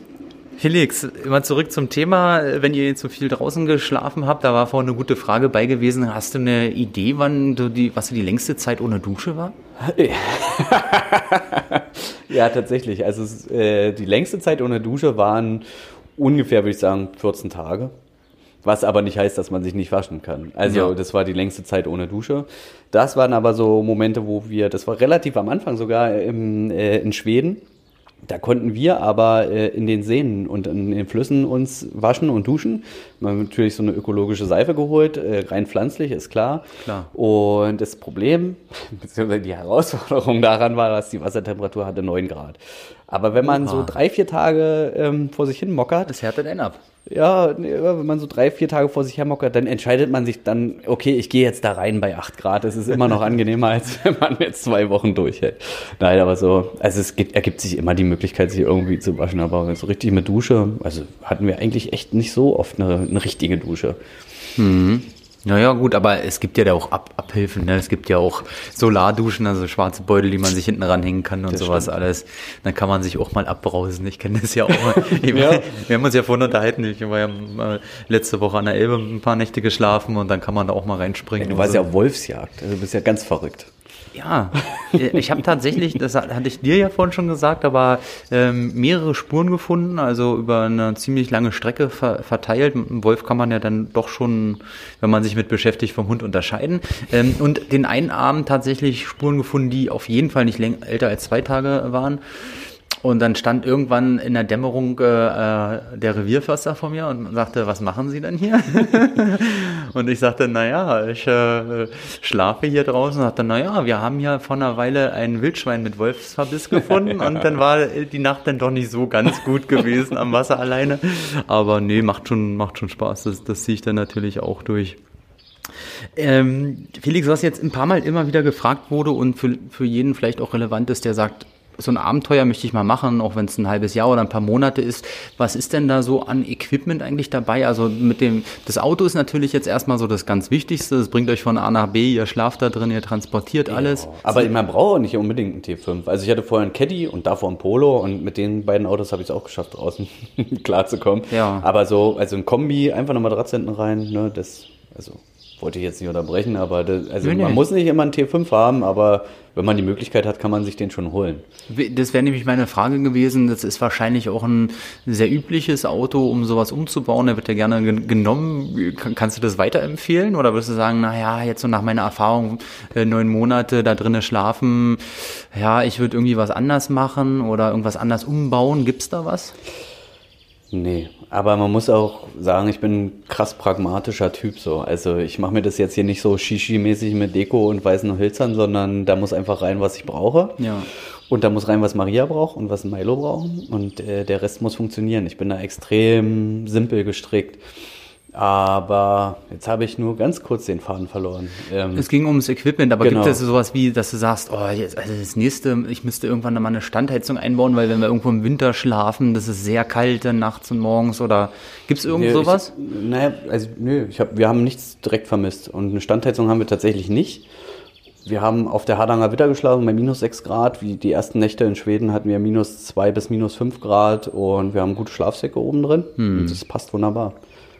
Speaker 2: Felix, immer zurück zum Thema. Wenn ihr jetzt so viel draußen geschlafen habt, da war vorhin eine gute Frage bei gewesen. Hast du eine Idee, wann du die, was die längste Zeit ohne Dusche war?
Speaker 1: ja, tatsächlich. Also äh, die längste Zeit ohne Dusche waren ungefähr, würde ich sagen, 14 Tage. Was aber nicht heißt, dass man sich nicht waschen kann. Also ja. das war die längste Zeit ohne Dusche. Das waren aber so Momente, wo wir, das war relativ am Anfang sogar im, äh, in Schweden. Da konnten wir aber äh, in den Seen und in den Flüssen uns waschen und duschen. Wir haben natürlich so eine ökologische Seife geholt, äh, rein pflanzlich, ist klar.
Speaker 2: klar.
Speaker 1: Und das Problem, beziehungsweise die Herausforderung daran war, dass die Wassertemperatur hatte 9 Grad. Aber wenn man Oha. so drei, vier Tage ähm, vor sich hin mockert.
Speaker 2: Das härtet einen ab
Speaker 1: ja, wenn man so drei, vier Tage vor sich hermockert, dann entscheidet man sich dann, okay, ich gehe jetzt da rein bei acht Grad. Das ist immer noch angenehmer, als wenn man jetzt zwei Wochen durchhält. Nein, aber so, also es gibt, ergibt sich immer die Möglichkeit, sich irgendwie zu waschen, aber so richtig mit Dusche, also hatten wir eigentlich echt nicht so oft eine, eine richtige Dusche.
Speaker 2: Mhm. Naja, gut, aber es gibt ja da auch Ab Abhilfen. Ne? Es gibt ja auch Solarduschen, also schwarze Beutel, die man sich hinten ranhängen kann und das sowas stimmt. alles. Dann kann man sich auch mal abbrausen. Ich kenne das ja auch. ja. Wir haben uns ja vorhin unterhalten. Ich war ja letzte Woche an der Elbe ein paar Nächte geschlafen und dann kann man da auch mal reinspringen.
Speaker 1: Ja, du warst so. ja auf Wolfsjagd. Also du bist ja ganz verrückt.
Speaker 2: Ja, ich habe tatsächlich, das hatte ich dir ja vorhin schon gesagt, aber ähm, mehrere Spuren gefunden, also über eine ziemlich lange Strecke ver verteilt. Mit einem Wolf kann man ja dann doch schon, wenn man sich mit beschäftigt, vom Hund unterscheiden. Ähm, und den einen Abend tatsächlich Spuren gefunden, die auf jeden Fall nicht älter als zwei Tage waren. Und dann stand irgendwann in der Dämmerung äh, äh, der Revierförster vor mir und sagte, was machen Sie denn hier? und ich sagte, naja, ich äh, schlafe hier draußen. Und sagte, naja, wir haben ja vor einer Weile ein Wildschwein mit Wolfsverbiss gefunden und dann war die Nacht dann doch nicht so ganz gut gewesen am Wasser alleine. Aber nee, macht schon, macht schon Spaß. Das, das ziehe ich dann natürlich auch durch. Ähm, Felix, was jetzt ein paar Mal immer wieder gefragt wurde und für, für jeden vielleicht auch relevant ist, der sagt, so ein Abenteuer möchte ich mal machen, auch wenn es ein halbes Jahr oder ein paar Monate ist. Was ist denn da so an Equipment eigentlich dabei? Also mit dem, das Auto ist natürlich jetzt erstmal so das ganz Wichtigste. Es bringt euch von A nach B, ihr schlaft da drin, ihr transportiert alles. Ja,
Speaker 1: aber man braucht nicht unbedingt einen T5. Also ich hatte vorher einen Caddy und davor einen Polo und mit den beiden Autos habe ich es auch geschafft, draußen klarzukommen.
Speaker 2: Ja.
Speaker 1: Aber so, also ein Kombi, einfach eine Matratze hinten rein, ne, das, also wollte ich jetzt nicht unterbrechen, aber das, also nee, man nee. muss nicht immer einen T5 haben, aber wenn man die Möglichkeit hat, kann man sich den schon holen.
Speaker 2: Das wäre nämlich meine Frage gewesen. Das ist wahrscheinlich auch ein sehr übliches Auto, um sowas umzubauen. Der wird ja gerne genommen. Kannst du das weiterempfehlen oder würdest du sagen, naja, jetzt so nach meiner Erfahrung, äh, neun Monate da drinnen schlafen, ja, ich würde irgendwie was anders machen oder irgendwas anders umbauen. Gibt's da was?
Speaker 1: Nee, aber man muss auch sagen, ich bin ein krass pragmatischer Typ so. Also ich mache mir das jetzt hier nicht so shishi-mäßig mit Deko und weißen Hölzern, sondern da muss einfach rein, was ich brauche.
Speaker 2: Ja.
Speaker 1: Und da muss rein, was Maria braucht und was Milo braucht. Und äh, der Rest muss funktionieren. Ich bin da extrem simpel gestrickt. Aber jetzt habe ich nur ganz kurz den Faden verloren.
Speaker 2: Ähm, es ging ums Equipment, aber genau. gibt es sowas wie, dass du sagst, oh, jetzt, also das nächste, ich müsste irgendwann mal eine Standheizung einbauen, weil wenn wir irgendwo im Winter schlafen, das ist sehr kalt dann nachts und morgens oder gibt es irgend nee, sowas?
Speaker 1: Ich, naja, also nö, ich hab, wir haben nichts direkt vermisst und eine Standheizung haben wir tatsächlich nicht. Wir haben auf der Hardanger Witter geschlafen bei minus 6 Grad. Wie die ersten Nächte in Schweden hatten wir minus 2 bis minus 5 Grad und wir haben gute Schlafsäcke oben drin. Hm. Das passt wunderbar.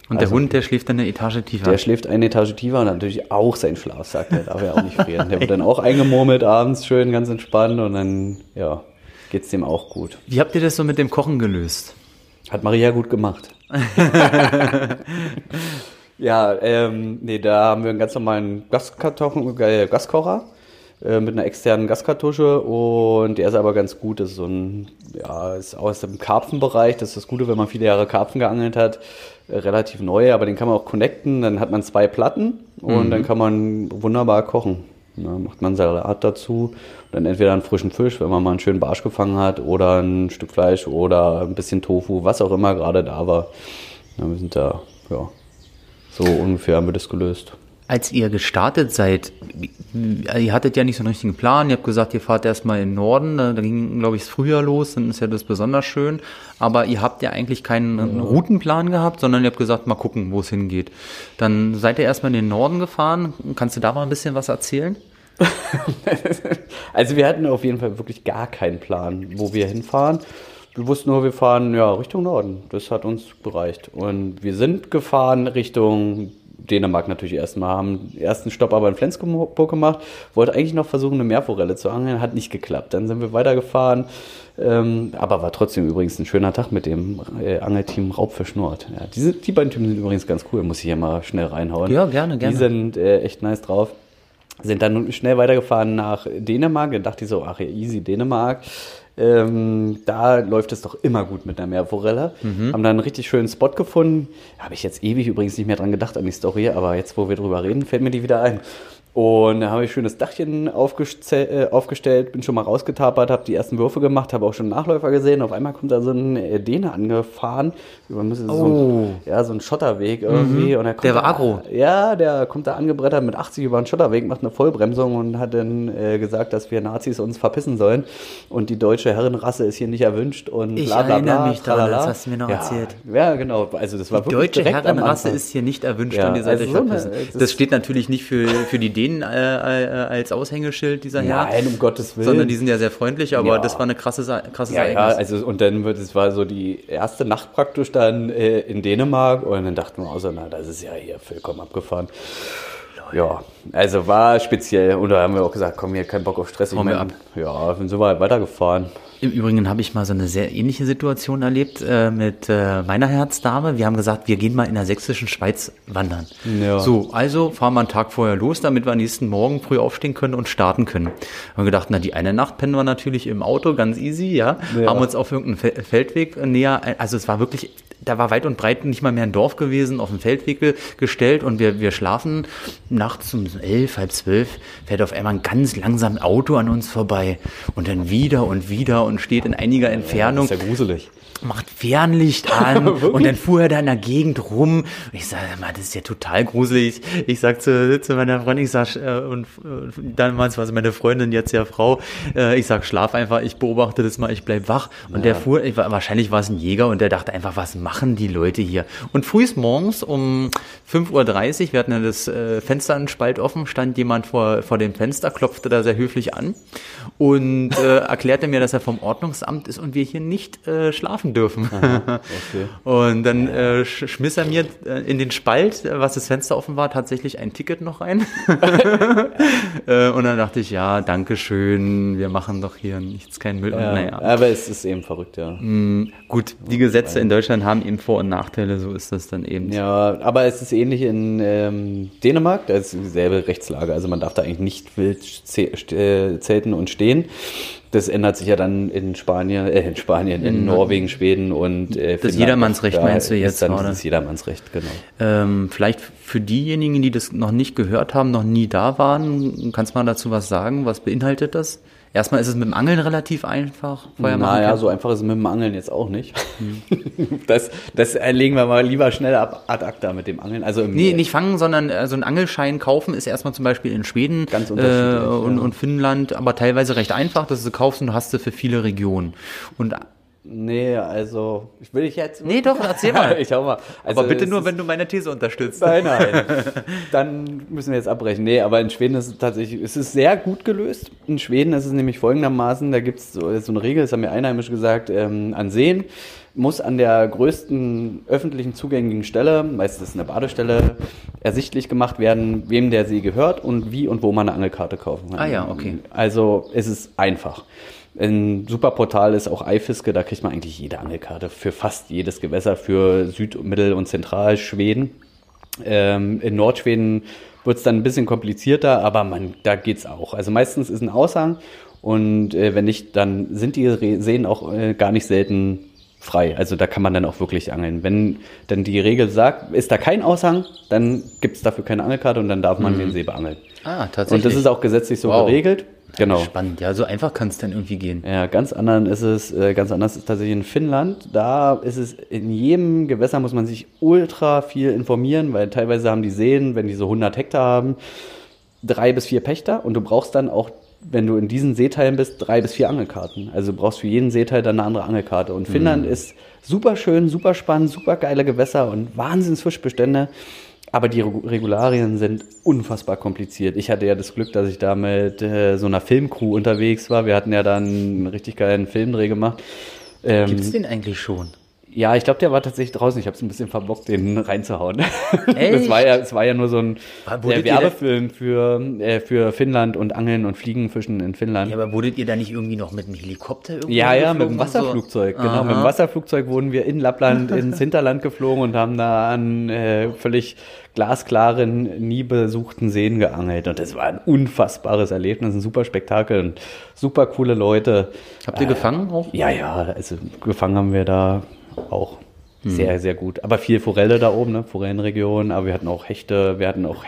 Speaker 2: Und also, der Hund, der schläft dann eine Etage tiefer?
Speaker 1: Der schläft eine Etage tiefer und natürlich auch sein Schlafsack, der darf ja auch nicht frieren. Der wird dann auch eingemurmelt abends, schön ganz entspannt und dann, ja, geht's dem auch gut.
Speaker 2: Wie habt ihr das so mit dem Kochen gelöst?
Speaker 1: Hat Maria gut gemacht. Ja, ähm, nee, da haben wir einen ganz normalen Gaskarton, äh, Gaskocher äh, mit einer externen Gaskartusche und der ist aber ganz gut. Das ist so ein, ja, ist aus dem Karpfenbereich. Das ist das Gute, wenn man viele Jahre Karpfen geangelt hat. Äh, relativ neu, aber den kann man auch connecten. Dann hat man zwei Platten und mhm. dann kann man wunderbar kochen. Ja, macht man Salat dazu. Dann entweder einen frischen Fisch, wenn man mal einen schönen Barsch gefangen hat, oder ein Stück Fleisch oder ein bisschen Tofu, was auch immer gerade da war. Ja, wir sind da, ja, so ungefähr haben wir das gelöst.
Speaker 2: Als ihr gestartet seid, ihr hattet ja nicht so einen richtigen Plan. Ihr habt gesagt, ihr fahrt erstmal in den Norden. Da ging, glaube ich, das Frühjahr los. Dann ist ja das besonders schön. Aber ihr habt ja eigentlich keinen ja. Routenplan gehabt, sondern ihr habt gesagt, mal gucken, wo es hingeht. Dann seid ihr erstmal in den Norden gefahren. Kannst du da mal ein bisschen was erzählen?
Speaker 1: also wir hatten auf jeden Fall wirklich gar keinen Plan, wo wir hinfahren. Wir wussten nur, wir fahren ja Richtung Norden. Das hat uns bereicht. Und wir sind gefahren Richtung Dänemark natürlich erstmal, haben den ersten Stopp aber in Flensburg gemacht, wollte eigentlich noch versuchen, eine Meerforelle zu angeln, hat nicht geklappt. Dann sind wir weitergefahren, ähm, aber war trotzdem übrigens ein schöner Tag mit dem äh, Angelteam Raubfisch Nord. Ja, diese, die beiden Typen sind übrigens ganz cool, muss ich hier mal schnell reinhauen.
Speaker 2: Ja, gerne, gerne.
Speaker 1: Die sind äh, echt nice drauf sind dann schnell weitergefahren nach Dänemark. Dann dachte ich so, ach ja, easy, Dänemark. Ähm, da läuft es doch immer gut mit der Meerforelle. Mhm. Haben dann einen richtig schönen Spot gefunden. Habe ich jetzt ewig übrigens nicht mehr dran gedacht an die Story, aber jetzt, wo wir drüber reden, fällt mir die wieder ein. Und da habe ich schönes Dachchen äh, aufgestellt, bin schon mal rausgetapert, habe die ersten Würfe gemacht, habe auch schon Nachläufer gesehen. Auf einmal kommt da so ein äh, Däne angefahren. Über oh. so, ein, ja, so ein Schotterweg irgendwie.
Speaker 2: Mhm. Und der, der war agro.
Speaker 1: Ja, der kommt da angebrettert mit 80 über einen Schotterweg, macht eine Vollbremsung und hat dann äh, gesagt, dass wir Nazis uns verpissen sollen. Und die deutsche Herrenrasse ist hier nicht erwünscht und
Speaker 2: ich bla bla bla. erinnere mich daran, das hast du mir noch
Speaker 1: ja,
Speaker 2: erzählt.
Speaker 1: Ja, genau. Also das war
Speaker 2: die deutsche Herrenrasse ist hier nicht erwünscht ja, und ihr seid also euch so verpissen. Eine, das steht natürlich nicht für, für die Dänen denen äh, äh, als Aushängeschild dieser Herr.
Speaker 1: Nein, um Gottes Willen.
Speaker 2: Sondern die sind ja sehr freundlich, aber ja. das war eine krasse, krasse
Speaker 1: ja, Ereignis. Ja, also und dann wird es war so die erste Nacht praktisch dann äh, in Dänemark und dann dachten wir auch so, na, das ist ja hier vollkommen abgefahren. Ja, also war speziell. Und da haben wir auch gesagt, komm, hier kein Bock auf Stress. Ich mein, ja, sind so weit weitergefahren.
Speaker 2: Im Übrigen habe ich mal so eine sehr ähnliche Situation erlebt äh, mit äh, meiner Herzdame. Wir haben gesagt, wir gehen mal in der sächsischen Schweiz wandern. Ja. So, also fahren wir einen Tag vorher los, damit wir am nächsten Morgen früh aufstehen können und starten können. Haben wir gedacht, na, die eine Nacht pennen wir natürlich im Auto, ganz easy, ja. ja. Haben uns auf irgendeinen Feldweg näher, also es war wirklich da war weit und breit nicht mal mehr ein Dorf gewesen, auf dem Feldweg gestellt und wir, wir schlafen nachts um elf, halb zwölf, fährt auf einmal ein ganz langsam Auto an uns vorbei und dann wieder und wieder und steht in einiger Entfernung.
Speaker 1: Ja, ist ja gruselig
Speaker 2: macht Fernlicht an und dann fuhr er da in der Gegend rum. Und ich sage, das ist ja total gruselig. Ich sag zu, zu meiner Freundin, ich sag, äh, und damals war es meine Freundin, jetzt ja Frau, äh, ich sag, schlaf einfach, ich beobachte das mal, ich bleib wach. Und ja. der fuhr, ich, wahrscheinlich war es ein Jäger und der dachte einfach, was machen die Leute hier? Und frühs morgens um 5.30 Uhr, wir hatten ja das äh, Fenster einen Spalt offen, stand jemand vor, vor dem Fenster, klopfte da sehr höflich an und äh, erklärte mir, dass er vom Ordnungsamt ist und wir hier nicht äh, schlafen dürfen. Aha, okay. Und dann äh, schmiss er mir äh, in den Spalt, was das Fenster offen war, tatsächlich ein Ticket noch rein. äh, und dann dachte ich, ja, danke schön, wir machen doch hier nichts, kein Müll.
Speaker 1: Ja, naja. Aber es ist eben verrückt, ja.
Speaker 2: Mm, gut, die Gesetze in Deutschland haben eben Vor- und Nachteile, so ist das dann eben.
Speaker 1: Ja, aber es ist ähnlich in ähm, Dänemark, da ist dieselbe Rechtslage. Also man darf da eigentlich nicht wild äh, zelten und stehen. Das ändert sich ja dann in Spanien, äh, in Spanien, in mhm. Norwegen, Schweden und
Speaker 2: äh, Das Jedermannsrecht meinst du jetzt,
Speaker 1: dann oder? Das Jedermannsrecht, genau.
Speaker 2: Ähm, vielleicht für diejenigen, die das noch nicht gehört haben, noch nie da waren, kannst du mal dazu was sagen? Was beinhaltet das? Erstmal ist es mit dem Angeln relativ einfach.
Speaker 1: naja, so einfach ist es mit dem Angeln jetzt auch nicht. Hm. Das, das legen wir mal lieber schnell ab ad acta mit dem Angeln. Also
Speaker 2: nee, nicht fangen, sondern äh, so einen Angelschein kaufen ist erstmal zum Beispiel in Schweden
Speaker 1: Ganz unterschiedlich,
Speaker 2: äh, und, ja. und Finnland, aber teilweise recht einfach, dass du kaufst und hast du für viele Regionen. Und
Speaker 1: Nee, also, ich will dich jetzt.
Speaker 2: Nee, doch, erzähl mal.
Speaker 1: ich hau mal.
Speaker 2: Also, aber bitte nur, wenn du meine These unterstützt.
Speaker 1: Nein, nein. Dann müssen wir jetzt abbrechen. Nee, aber in Schweden ist es tatsächlich, es ist sehr gut gelöst. In Schweden ist es nämlich folgendermaßen, da gibt es so, so, eine Regel, das haben mir Einheimische gesagt, ähm, an Seen muss an der größten öffentlichen zugänglichen Stelle, meistens eine Badestelle, ersichtlich gemacht werden, wem der See gehört und wie und wo man eine Angelkarte kaufen kann.
Speaker 2: Ah ja, okay.
Speaker 1: Also es ist einfach. Ein super Portal ist auch iFiske, da kriegt man eigentlich jede Angelkarte für fast jedes Gewässer für Süd-, Mittel- und Zentralschweden. Ähm, in Nordschweden wird es dann ein bisschen komplizierter, aber man, da geht's auch. Also meistens ist ein Aushang und äh, wenn nicht, dann sind die Seen auch äh, gar nicht selten frei. Also da kann man dann auch wirklich angeln. Wenn denn die Regel sagt, ist da kein Aushang, dann gibt es dafür keine Angelkarte und dann darf man mhm. den See beangeln.
Speaker 2: Ah, tatsächlich.
Speaker 1: Und das ist auch gesetzlich so wow. geregelt.
Speaker 2: Genau. Spannend, ja, so einfach kann es dann irgendwie gehen.
Speaker 1: Ja, ganz anderen ist es, äh, ganz anders ist tatsächlich in Finnland. Da ist es in jedem Gewässer muss man sich ultra viel informieren, weil teilweise haben die Seen, wenn die so 100 Hektar haben, drei bis vier Pächter und du brauchst dann auch wenn du in diesen Seeteilen bist, drei bis vier Angelkarten. Also du brauchst für jeden Seeteil dann eine andere Angelkarte. Und Finnland mhm. ist super schön, super spannend, super geile Gewässer und Wahnsinns Fischbestände. Aber die Regularien sind unfassbar kompliziert. Ich hatte ja das Glück, dass ich da mit äh, so einer Filmcrew unterwegs war. Wir hatten ja dann einen richtig geilen Filmdreh gemacht.
Speaker 2: Ähm, Gibt es den eigentlich schon?
Speaker 1: Ja, ich glaube, der war tatsächlich draußen. Ich habe es ein bisschen verbockt, den reinzuhauen. Echt? Das war ja, es war ja nur so ein der Werbefilm für, äh, für Finnland und Angeln und Fliegen, Fischen in Finnland.
Speaker 2: Ja, aber wurdet ihr da nicht irgendwie noch mit einem Helikopter
Speaker 1: irgendwie Ja, ja, mit dem Wasserflugzeug. So? Genau, Aha. mit dem Wasserflugzeug wurden wir in Lappland ins Hinterland geflogen und haben da an äh, völlig glasklaren, nie besuchten Seen geangelt. Und das war ein unfassbares Erlebnis, ein super Spektakel und super coole Leute.
Speaker 2: Habt ihr äh, gefangen auch?
Speaker 1: Ja, ja, also gefangen haben wir da auch hm. sehr, sehr gut. Aber viel Forelle da oben, ne? Forellenregion, aber wir hatten auch Hechte, wir hatten auch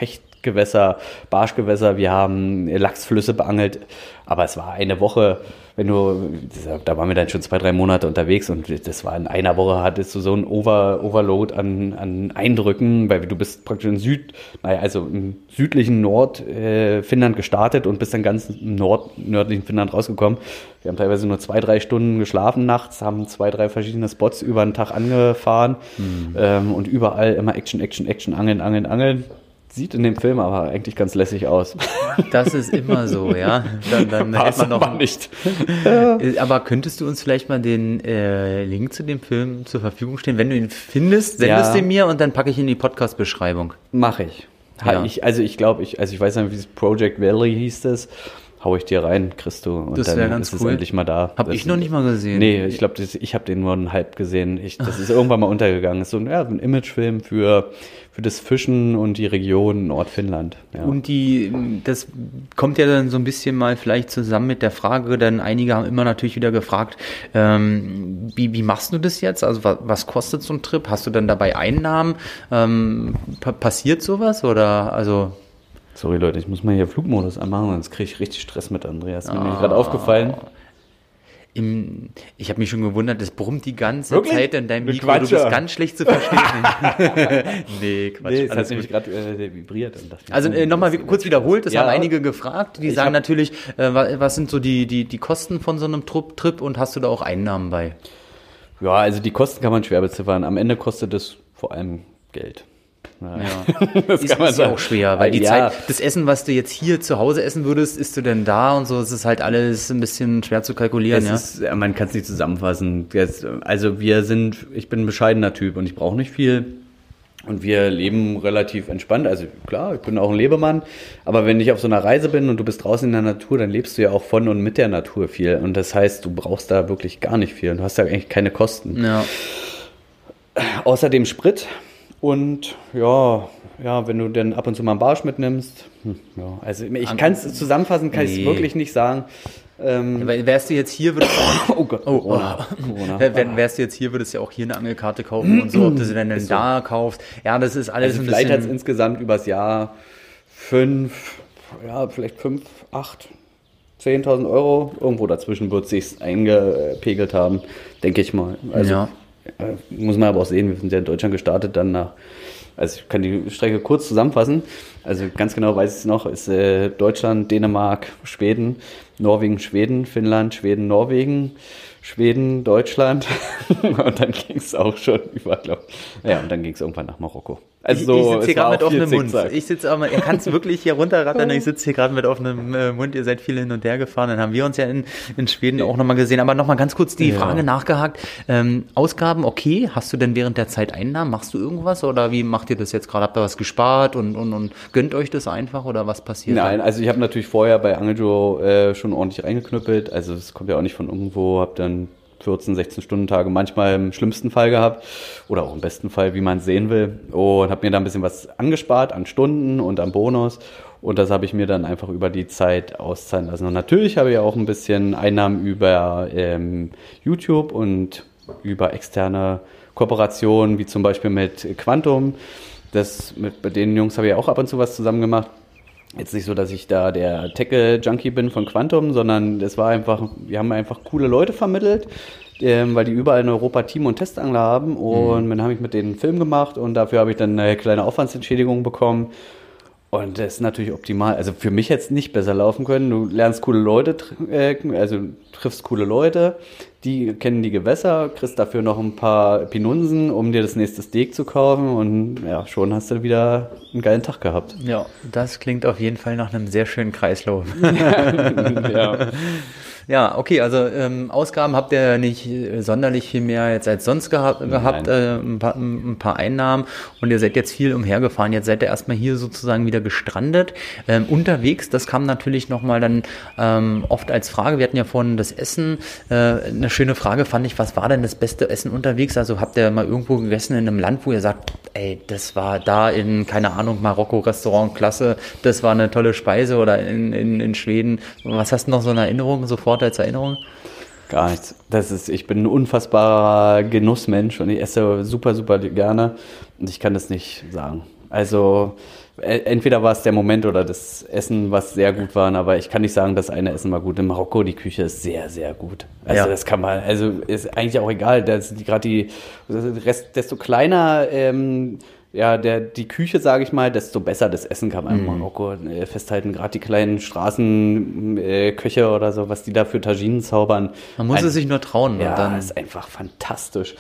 Speaker 1: Hechtgewässer, Barschgewässer, wir haben Lachsflüsse beangelt. Aber es war eine Woche wenn du, da waren wir dann schon zwei, drei Monate unterwegs und das war in einer Woche hattest du so ein Over, Overload an, an Eindrücken, weil du bist praktisch in Süd, naja, also im südlichen Nordfinnland äh, gestartet und bist dann ganz im Nord, nördlichen Finnland rausgekommen. Wir haben teilweise nur zwei, drei Stunden geschlafen nachts, haben zwei, drei verschiedene Spots über den Tag angefahren mhm. ähm, und überall immer Action, Action, Action, Angeln, Angeln, Angeln. Sieht in dem Film aber eigentlich ganz lässig aus.
Speaker 2: Das ist immer so, ja.
Speaker 1: Dann, dann hätte man noch nicht.
Speaker 2: Äh, aber könntest du uns vielleicht mal den äh, Link zu dem Film zur Verfügung stellen? Wenn du ihn findest, sendest ja. ihn mir und dann packe ich ihn in die Podcast-Beschreibung.
Speaker 1: Mache ich. Ja. ich. Also ich glaube, ich, also ich weiß nicht, wie es Project Valley hieß das hau ich dir rein, Christo.
Speaker 2: Und das dann ganz ist cool. es endlich
Speaker 1: mal da.
Speaker 2: Hab das ich noch nicht mal gesehen.
Speaker 1: Nee, ich glaube, ich habe den nur einen halb gesehen. Ich, das ist irgendwann mal untergegangen. Das ist so ein, ja, ein Imagefilm für, für das Fischen und die Region Nordfinnland.
Speaker 2: Ja. Und die, das kommt ja dann so ein bisschen mal vielleicht zusammen mit der Frage, denn einige haben immer natürlich wieder gefragt, ähm, wie, wie machst du das jetzt? Also was, was kostet so ein Trip? Hast du dann dabei Einnahmen? Ähm, passiert sowas oder also
Speaker 1: Sorry Leute, ich muss mal hier Flugmodus anmachen, sonst kriege ich richtig Stress mit Andreas. Ist mir ah. gerade aufgefallen.
Speaker 2: Im, ich habe mich schon gewundert, es brummt die ganze Wirklich? Zeit in deinem Mikro. Quatscher. Du bist ganz schlecht zu verstehen.
Speaker 1: nee, Quatsch. Nee, es hat nämlich gerade äh, vibriert.
Speaker 2: also äh, nochmal kurz wiederholt, das ja, haben einige gefragt. Die sagen natürlich, äh, was sind so die, die, die Kosten von so einem Trip und hast du da auch Einnahmen bei?
Speaker 1: Ja, also die Kosten kann man schwer beziffern. Am Ende kostet es vor allem Geld.
Speaker 2: Ja. das ist, kann man ist ja auch schwer, weil die ja. Zeit, das Essen, was du jetzt hier zu Hause essen würdest, isst du denn da und so, es ist halt alles ein bisschen schwer zu kalkulieren.
Speaker 1: ja? Ist, man kann es nicht zusammenfassen. also wir sind, ich bin ein bescheidener Typ und ich brauche nicht viel. Und wir leben relativ entspannt. Also klar, ich bin auch ein Lebemann. Aber wenn ich auf so einer Reise bin und du bist draußen in der Natur, dann lebst du ja auch von und mit der Natur viel. Und das heißt, du brauchst da wirklich gar nicht viel. Und du hast da eigentlich keine Kosten.
Speaker 2: Ja.
Speaker 1: Außerdem Sprit. Und ja, ja, wenn du denn ab und zu mal einen Barsch mitnimmst, hm, ja, also ich kann es zusammenfassen, kann ich es wirklich nicht sagen.
Speaker 2: Ähm, wärst du jetzt hier, würdest du oh Gott, oh, Corona. Oh. Corona. Wär, wärst du jetzt hier, würdest du ja auch hier eine Angelkarte kaufen und so, ob du sie dann, dann da kaufst. Ja, das ist alles
Speaker 1: also ein vielleicht hat es insgesamt übers Jahr fünf, ja, vielleicht fünf, acht, 10.000 Euro, irgendwo dazwischen wird es sich eingepegelt haben, denke ich mal. Also ja. Äh, muss man aber auch sehen, wir sind ja in Deutschland gestartet, dann nach, also ich kann die Strecke kurz zusammenfassen. Also ganz genau weiß ich es noch, ist äh, Deutschland, Dänemark, Schweden, Norwegen, Schweden, Finnland, Schweden, Norwegen, Schweden, Deutschland. und dann ging es auch schon über, glaube Ja, und dann ging es irgendwann nach Marokko.
Speaker 2: Also so, ich, ich sitze hier gerade mit offenem Mund. Ich sitze mal, ihr kann es wirklich hier runterrattern, ich sitze hier gerade mit offenem äh, Mund, ihr seid viel hin und her gefahren, dann haben wir uns ja in, in Schweden auch nochmal gesehen. Aber nochmal ganz kurz die ja. Frage nachgehakt. Ähm, Ausgaben, okay, hast du denn während der Zeit Einnahmen? Machst du irgendwas oder wie macht ihr das jetzt gerade? Habt ihr was gespart und, und, und gönnt euch das einfach oder was passiert?
Speaker 1: Nein, also ich habe natürlich vorher bei Angeljo äh, schon ordentlich reingeknüppelt. Also es kommt ja auch nicht von irgendwo, habe dann 14, 16 Stunden Tage manchmal im schlimmsten Fall gehabt oder auch im besten Fall, wie man sehen will. Und habe mir da ein bisschen was angespart an Stunden und am Bonus. Und das habe ich mir dann einfach über die Zeit auszahlen lassen. Und natürlich habe ich auch ein bisschen Einnahmen über ähm, YouTube und über externe Kooperationen, wie zum Beispiel mit Quantum. Das mit bei den Jungs habe ich auch ab und zu was zusammen gemacht. Jetzt nicht so, dass ich da der Tackle-Junkie bin von Quantum, sondern es war einfach, wir haben einfach coole Leute vermittelt, ähm, weil die überall in Europa Team- und Testangler haben. Und mhm. dann habe ich mit denen einen Film gemacht und dafür habe ich dann eine kleine Aufwandsentschädigung bekommen. Und das ist natürlich optimal. Also für mich hätte es nicht besser laufen können. Du lernst coole Leute, äh, also triffst coole Leute, die kennen die Gewässer, kriegst dafür noch ein paar Pinunsen, um dir das nächste Steak zu kaufen und ja, schon hast du wieder einen geilen Tag gehabt.
Speaker 2: Ja, das klingt auf jeden Fall nach einem sehr schönen Kreislauf. ja. Ja, okay, also ähm, Ausgaben habt ihr nicht äh, sonderlich viel mehr jetzt als sonst geha gehabt, äh, ein, paar, ein, paar, Einnahmen und ihr seid jetzt viel umhergefahren. Jetzt seid ihr erstmal hier sozusagen wieder gestrandet. Ähm, unterwegs, das kam natürlich nochmal dann ähm, oft als Frage. Wir hatten ja vorhin das Essen. Äh, eine schöne Frage fand ich, was war denn das beste Essen unterwegs? Also habt ihr mal irgendwo gegessen in einem Land, wo ihr sagt, ey, das war da in, keine Ahnung, Marokko-Restaurant, klasse, das war eine tolle Speise oder in, in, in Schweden. Was hast du noch so eine Erinnerung sofort? Wort als Erinnerung?
Speaker 1: Gar nichts. Das ist, ich bin ein unfassbarer Genussmensch und ich esse super, super gerne und ich kann das nicht sagen. Also e, entweder war es der Moment oder das Essen, was sehr gut war, aber ich kann nicht sagen, das eine Essen war gut. In Marokko, die Küche ist sehr, sehr gut. Also ja. das kann man, also ist eigentlich auch egal, gerade die, desto kleiner ähm, ja, der, die Küche, sage ich mal, desto besser das Essen kann man in mhm. Marokko äh, festhalten. Gerade die kleinen Straßenköche äh, oder so, was die da für Taginen zaubern.
Speaker 2: Man muss ein, es sich nur trauen.
Speaker 1: Ja, dann ist einfach fantastisch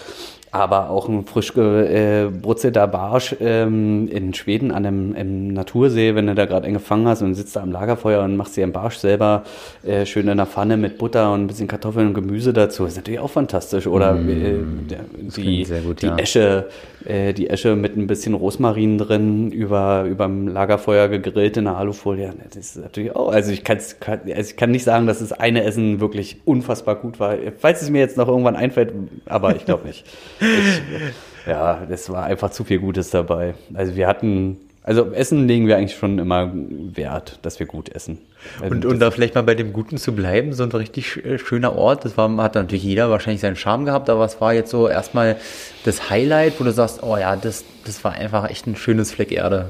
Speaker 1: aber auch ein frisch gebrutzelter äh, Barsch ähm, in Schweden an einem, einem, Natursee, wenn du da gerade einen gefangen hast und sitzt da am Lagerfeuer und machst dir einen Barsch selber äh, schön in der Pfanne mit Butter und ein bisschen Kartoffeln und Gemüse dazu, ist natürlich auch fantastisch. Oder mm, äh, die, gut, die ja. Esche, äh, die Esche mit ein bisschen Rosmarin drin über überm Lagerfeuer gegrillt in der Alufolie. Das ist natürlich auch, also ich, kann, also ich kann nicht sagen, dass das eine Essen wirklich unfassbar gut war. Falls es mir jetzt noch irgendwann einfällt, aber ich glaube nicht. Ich, ja, das war einfach zu viel Gutes dabei. Also wir hatten, also Essen legen wir eigentlich schon immer Wert, dass wir gut essen.
Speaker 2: Also und, und da vielleicht mal bei dem Guten zu bleiben, so ein richtig äh, schöner Ort, das war, hat natürlich jeder wahrscheinlich seinen Charme gehabt, aber was war jetzt so erstmal das Highlight, wo du sagst, oh ja, das, das war einfach echt ein schönes Fleck Erde.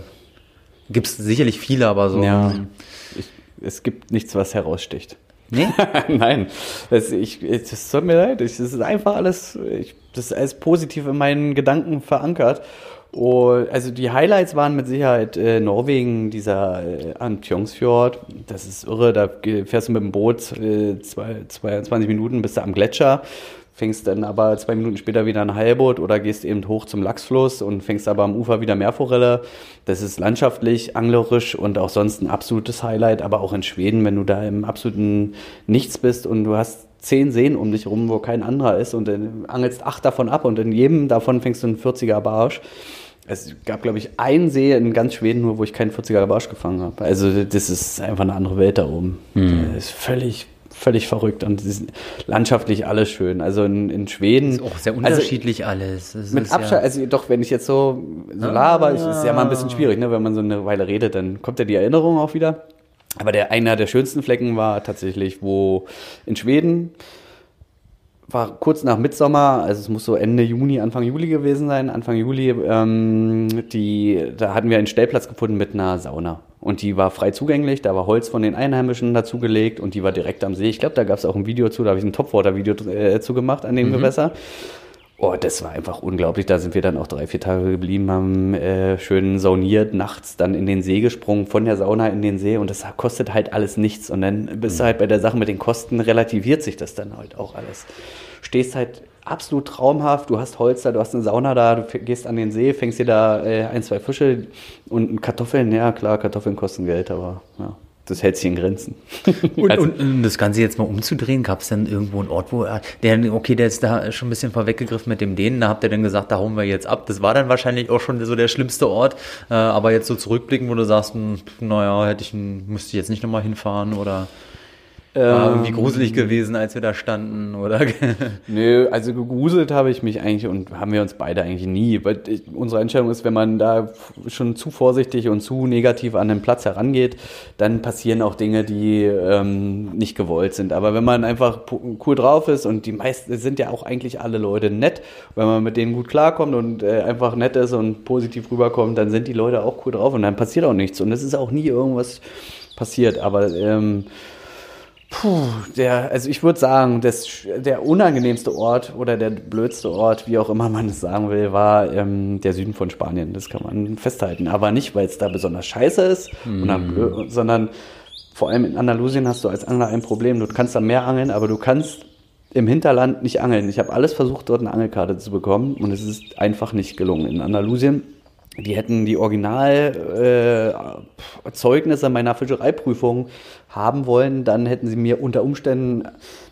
Speaker 2: Gibt es sicherlich viele, aber so.
Speaker 1: Ja, ich, es gibt nichts, was heraussticht. Nee? Nein, das, ich, das tut mir leid. das ist einfach alles, ich, das ist alles positiv in meinen Gedanken verankert. Und, also die Highlights waren mit Sicherheit äh, Norwegen, dieser äh, Antjonsfjord. Das ist irre, da fährst du mit dem Boot äh, zwei, 22 Minuten bis du am Gletscher fängst dann aber zwei Minuten später wieder ein Heilboot oder gehst eben hoch zum Lachsfluss und fängst aber am Ufer wieder Meerforelle. Das ist landschaftlich, anglerisch und auch sonst ein absolutes Highlight, aber auch in Schweden, wenn du da im absoluten Nichts bist und du hast zehn Seen um dich rum, wo kein anderer ist und dann angelst acht davon ab und in jedem davon fängst du einen 40er Barsch. Es gab, glaube ich, einen See in ganz Schweden nur, wo ich keinen 40er Barsch gefangen habe. Also das ist einfach eine andere Welt da oben. Mhm. Das ist völlig völlig verrückt und landschaftlich alles schön. Also in, in Schweden. Ist
Speaker 2: auch sehr also unterschiedlich also, alles.
Speaker 1: Das mit Abstand, ja also doch, wenn ich jetzt so, so laber, ah. ist es ja mal ein bisschen schwierig, ne? wenn man so eine Weile redet, dann kommt ja die Erinnerung auch wieder. Aber der einer der schönsten Flecken war tatsächlich, wo in Schweden war kurz nach Mitsommer, also es muss so Ende Juni, Anfang Juli gewesen sein. Anfang Juli, ähm, die, da hatten wir einen Stellplatz gefunden mit einer Sauna. Und die war frei zugänglich, da war Holz von den Einheimischen dazugelegt und die war direkt am See. Ich glaube, da gab es auch ein Video zu, da habe ich ein Topwater-Video äh, zu gemacht an dem mhm. Gewässer. Oh, das war einfach unglaublich. Da sind wir dann auch drei, vier Tage geblieben, haben äh, schön sauniert, nachts dann in den See gesprungen, von der Sauna in den See und das kostet halt alles nichts. Und dann bist du mhm. halt bei der Sache mit den Kosten, relativiert sich das dann halt auch alles. Stehst halt absolut traumhaft. Du hast Holz da, du hast eine Sauna da, du gehst an den See, fängst dir da äh, ein, zwei Fische und Kartoffeln. Ja, klar, Kartoffeln kosten Geld, aber ja, das hält sich in Grenzen.
Speaker 2: und, also, und, und, das Ganze jetzt mal umzudrehen, gab es dann irgendwo einen Ort, wo er, der, okay, der ist da schon ein bisschen vorweggegriffen mit dem Dänen, da habt ihr dann gesagt, da hauen wir jetzt ab. Das war dann wahrscheinlich auch schon so der schlimmste Ort, äh, aber jetzt so zurückblicken, wo du sagst, hm, naja, hätte ich, müsste ich jetzt nicht nochmal hinfahren oder. War irgendwie gruselig gewesen, als wir da standen, oder?
Speaker 1: Nö, also gegruselt habe ich mich eigentlich und haben wir uns beide eigentlich nie. Weil ich, unsere Einstellung ist, wenn man da schon zu vorsichtig und zu negativ an den Platz herangeht, dann passieren auch Dinge, die ähm, nicht gewollt sind. Aber wenn man einfach cool drauf ist und die meisten sind ja auch eigentlich alle Leute nett, wenn man mit denen gut klarkommt und äh, einfach nett ist und positiv rüberkommt, dann sind die Leute auch cool drauf und dann passiert auch nichts. Und es ist auch nie irgendwas passiert. Aber ähm, Puh, der, also ich würde sagen, das, der unangenehmste Ort oder der blödste Ort, wie auch immer man es sagen will, war ähm, der Süden von Spanien. Das kann man festhalten. Aber nicht, weil es da besonders scheiße ist, mm. blöd, sondern vor allem in Andalusien hast du als Angler ein Problem. Du kannst da mehr angeln, aber du kannst im Hinterland nicht angeln. Ich habe alles versucht, dort eine Angelkarte zu bekommen und es ist einfach nicht gelungen. In Andalusien die hätten die Originalzeugnisse äh, meiner Fischereiprüfung haben wollen, dann hätten sie mir unter Umständen,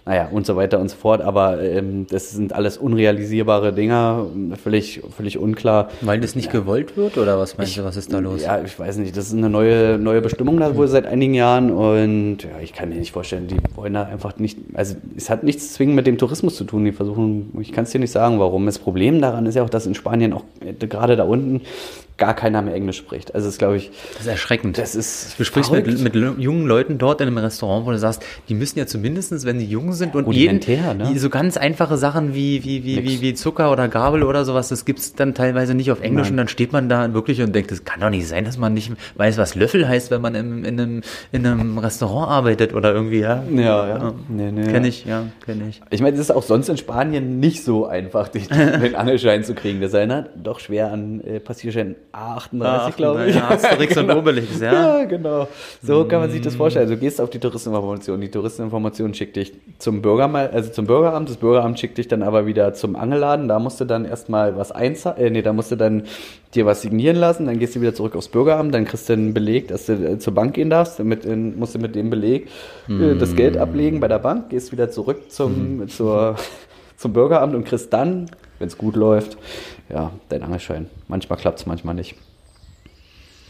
Speaker 1: naja, und so weiter und so fort, aber ähm, das sind alles unrealisierbare Dinger, völlig, völlig unklar.
Speaker 2: Weil das nicht ja. gewollt wird oder was meinst ich, du, was ist da los?
Speaker 1: Ja, ich weiß nicht, das ist eine neue, neue Bestimmung da wohl seit einigen Jahren und ja, ich kann mir nicht vorstellen, die wollen da einfach nicht, also es hat nichts zwingend mit dem Tourismus zu tun, die versuchen, ich kann es dir nicht sagen, warum. Das Problem daran ist ja auch, dass in Spanien auch äh, gerade da unten gar keiner mehr Englisch spricht. Also das ist, glaube ich.
Speaker 2: Das ist erschreckend.
Speaker 1: Das ist.
Speaker 2: Du sprichst mit, mit, jungen Leuten dort in einem Restaurant, wo du sagst, die müssen ja zumindestens, wenn sie jung sind und jeden, ne? so ganz einfache Sachen wie, wie, wie, wie, wie Zucker oder Gabel oder sowas, das gibt's dann teilweise nicht auf Englisch Nein. und dann steht man da wirklich und denkt, das kann doch nicht sein, dass man nicht weiß, was Löffel heißt, wenn man im, in, einem, in einem Restaurant arbeitet oder irgendwie,
Speaker 1: ja. Ja, ja.
Speaker 2: Nee, nee, kenn ich, ja, kenn ich.
Speaker 1: Ich meine, es ist auch sonst in Spanien nicht so einfach, den Angelschein zu kriegen. Das erinnert doch schwer an äh, Passierschein A38, glaube ich. Ja,
Speaker 2: Asterix genau. und Obelix,
Speaker 1: ja. Ja, genau. So kann man sich das vorstellen. Also du gehst auf die Touristeninformation. Die Touristeninformation schickt dich zum Bürgermal, also zum Bürgeramt. Das Bürgeramt schickt dich dann aber wieder zum Angelladen. Da musst du dann erstmal was einzahlen, äh, nee, da musst du dann dir was signieren lassen. Dann gehst du wieder zurück aufs Bürgeramt. Dann kriegst du einen Beleg, dass du äh, zur Bank gehen darfst. Mit, in, musst du mit dem Beleg äh, das Geld ablegen bei der Bank. Gehst wieder zurück zum, mm. zur, zum Bürgeramt und kriegst dann, wenn es gut läuft, ja, dein Angelschein. Manchmal klappt es, manchmal nicht.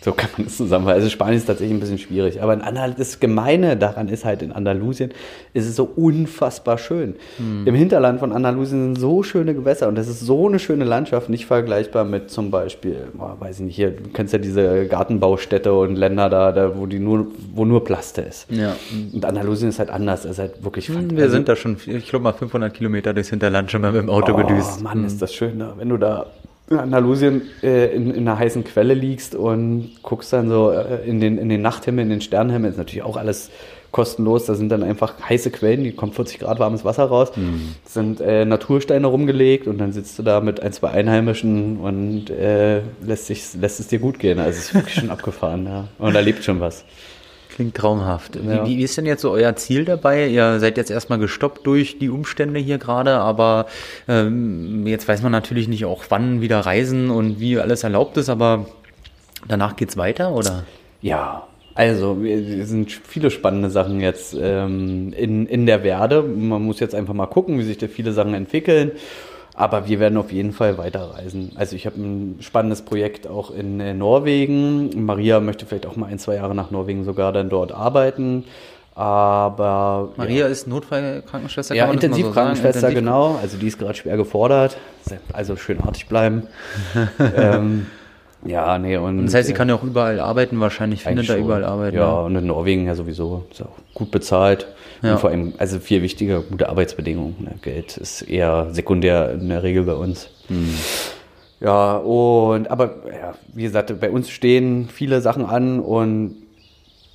Speaker 1: So kann man das zusammenfassen. Also Spanien ist tatsächlich ein bisschen schwierig. Aber das Gemeine daran ist halt in Andalusien, ist es so unfassbar schön. Hm. Im Hinterland von Andalusien sind so schöne Gewässer und das ist so eine schöne Landschaft, nicht vergleichbar mit zum Beispiel, oh, weiß ich nicht, hier, du kennst ja diese Gartenbaustädte und Länder da, da wo die nur, wo nur Plaste ist.
Speaker 2: Ja.
Speaker 1: Und Andalusien ist halt anders, es ist halt wirklich
Speaker 2: hm, Wir also, sind da schon, ich glaube mal 500 Kilometer durchs Hinterland schon mal mit dem Auto oh, gedüst.
Speaker 1: Mann, hm. ist das schön, ne? wenn du da in Andalusien äh, in, in, einer heißen Quelle liegst und guckst dann so äh, in, den, in den Nachthimmel, in den Sternenhimmel, ist natürlich auch alles kostenlos. Da sind dann einfach heiße Quellen, die kommt 40 Grad warmes Wasser raus, mhm. sind äh, Natursteine rumgelegt und dann sitzt du da mit ein, zwei Einheimischen und äh, lässt, sich, lässt es dir gut gehen. Also es ist wirklich schon abgefahren, ja. Und da lebt schon was.
Speaker 2: Klingt traumhaft. Ja. Wie, wie, ist denn jetzt so euer Ziel dabei? Ihr seid jetzt erstmal gestoppt durch die Umstände hier gerade, aber ähm, jetzt weiß man natürlich nicht auch, wann wieder reisen und wie alles erlaubt ist, aber danach geht's weiter, oder?
Speaker 1: Ja, also, es sind viele spannende Sachen jetzt ähm, in, in der Werde. Man muss jetzt einfach mal gucken, wie sich da viele Sachen entwickeln. Aber wir werden auf jeden Fall weiterreisen. Also ich habe ein spannendes Projekt auch in äh, Norwegen. Maria möchte vielleicht auch mal ein, zwei Jahre nach Norwegen sogar dann dort arbeiten. Aber
Speaker 2: Maria ja. ist Notfallkrankenschwester.
Speaker 1: Ja, Intensivkrankenschwester, so genau. Also die ist gerade schwer gefordert. Also schön artig bleiben. ähm, ja, nee. Und,
Speaker 2: das heißt, sie äh, kann ja auch überall arbeiten, wahrscheinlich findet da überall Arbeit.
Speaker 1: Ja, ja, und in Norwegen ja sowieso. Ist auch gut bezahlt. Ja. Und vor allem, also viel wichtiger, gute Arbeitsbedingungen. Ne? Geld ist eher sekundär in der Regel bei uns. Hm. Ja, und aber ja, wie gesagt, bei uns stehen viele Sachen an und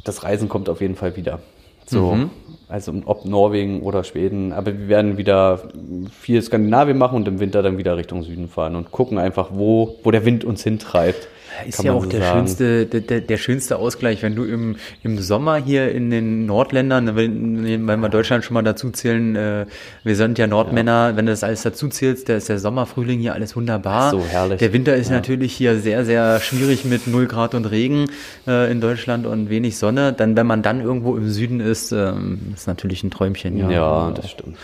Speaker 1: das Reisen kommt auf jeden Fall wieder. So, mhm. also ob Norwegen oder Schweden, aber wir werden wieder viel Skandinavien machen und im Winter dann wieder Richtung Süden fahren und gucken einfach, wo, wo der Wind uns hintreibt.
Speaker 2: Ist ja auch so der schönste, der, der, schönste Ausgleich, wenn du im, im Sommer hier in den Nordländern, wenn, wenn wir Deutschland schon mal dazu zählen, äh, wir sind ja Nordmänner, ja. wenn du das alles dazu zählst, da ist der Sommer, Frühling hier alles wunderbar.
Speaker 1: So herrlich.
Speaker 2: Der Winter ist ja. natürlich hier sehr, sehr schwierig mit 0 Grad und Regen äh, in Deutschland und wenig Sonne. Dann, wenn man dann irgendwo im Süden ist, äh, ist natürlich ein Träumchen.
Speaker 1: Ja, ja das stimmt.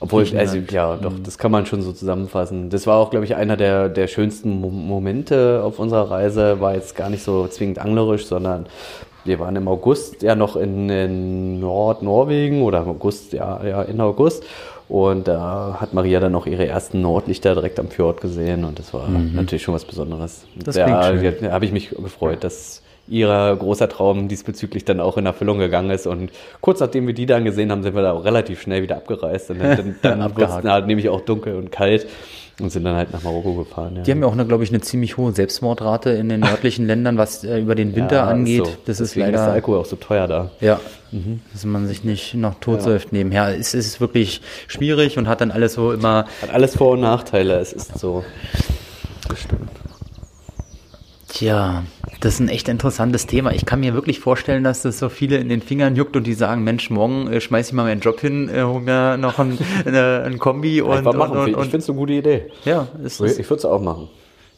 Speaker 1: Obwohl, also, ja, doch, mhm. das kann man schon so zusammenfassen. Das war auch, glaube ich, einer der, der schönsten Momente auf unserer Reise. War jetzt gar nicht so zwingend anglerisch, sondern wir waren im August ja noch in, in Nordnorwegen oder im August, ja, ja, in August. Und da hat Maria dann noch ihre ersten Nordlichter direkt am Fjord gesehen und das war mhm. natürlich schon was Besonderes. Das ja, da habe ich mich gefreut, dass ihr großer Traum diesbezüglich dann auch in Erfüllung gegangen ist. Und kurz nachdem wir die dann gesehen haben, sind wir da auch relativ schnell wieder abgereist. Und dann, dann, dann wurde es nämlich auch dunkel und kalt. Und sind dann halt nach Marokko gefahren.
Speaker 2: Ja. Die haben ja auch, glaube ich, eine ziemlich hohe Selbstmordrate in den nördlichen Ländern, was äh, über den Winter ja, angeht. So.
Speaker 1: Das ist leider. ist der Alkohol auch so teuer da.
Speaker 2: Ja. Mhm. Dass man sich nicht noch totsäuft ja. nebenher. Es ist wirklich schwierig und hat dann alles so immer.
Speaker 1: Hat alles Vor- und Nachteile. Es ist so.
Speaker 2: Bestimmt. Tja, das ist ein echt interessantes Thema. Ich kann mir wirklich vorstellen, dass das so viele in den Fingern juckt und die sagen, Mensch, morgen äh, schmeiß ich mal meinen Job hin, äh, hol mir noch ein, äh, ein Kombi und,
Speaker 1: und,
Speaker 2: und,
Speaker 1: und, Ich finde es eine gute Idee.
Speaker 2: Ja,
Speaker 1: ist Ich würde es auch machen.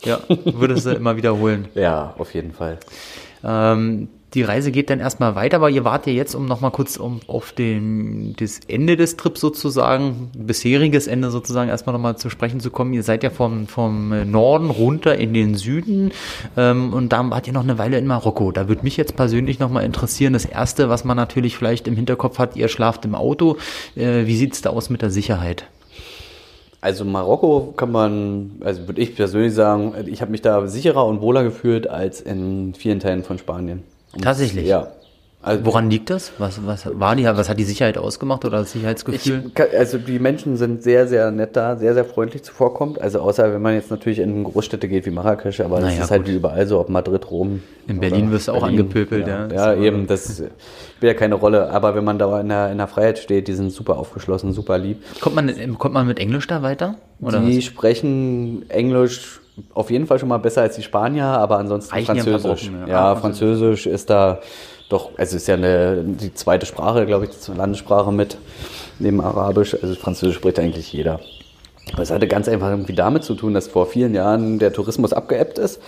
Speaker 2: Ja, würdest du immer wiederholen.
Speaker 1: Ja, auf jeden Fall.
Speaker 2: Ähm, die Reise geht dann erstmal weiter, aber ihr wart ja jetzt, um nochmal kurz um, auf den, das Ende des Trips sozusagen, bisheriges Ende sozusagen erstmal nochmal zu sprechen zu kommen. Ihr seid ja vom, vom Norden runter in den Süden ähm, und da wart ihr noch eine Weile in Marokko. Da würde mich jetzt persönlich nochmal interessieren, das Erste, was man natürlich vielleicht im Hinterkopf hat, ihr schlaft im Auto. Äh, wie sieht's da aus mit der Sicherheit?
Speaker 1: Also Marokko kann man, also würde ich persönlich sagen, ich habe mich da sicherer und wohler gefühlt als in vielen Teilen von Spanien.
Speaker 2: Tatsächlich?
Speaker 1: Ja.
Speaker 2: Also, Woran liegt das? Was, was, war die, was hat die Sicherheit ausgemacht oder das Sicherheitsgefühl?
Speaker 1: Ich, also die Menschen sind sehr, sehr nett da, sehr, sehr freundlich zuvorkommt. Also außer wenn man jetzt natürlich in Großstädte geht wie Marrakesch, aber naja, das ist halt wie überall so, ob Madrid, Rom.
Speaker 2: In Berlin wirst du auch Berlin, angepöbelt,
Speaker 1: ja. Ja, ja eben, das spielt ja keine Rolle. Aber wenn man da in der, in der Freiheit steht, die sind super aufgeschlossen, super lieb.
Speaker 2: Kommt man, kommt man mit Englisch da weiter?
Speaker 1: Oder die was? sprechen Englisch auf jeden Fall schon mal besser als die Spanier, aber ansonsten Reichen Französisch. Ja, ja, Französisch ist da doch, also ist ja eine, die zweite Sprache, glaube ich, die Landessprache mit, neben Arabisch. Also Französisch spricht eigentlich jeder. Aber es hatte ganz einfach irgendwie damit zu tun, dass vor vielen Jahren der Tourismus abgeebbt ist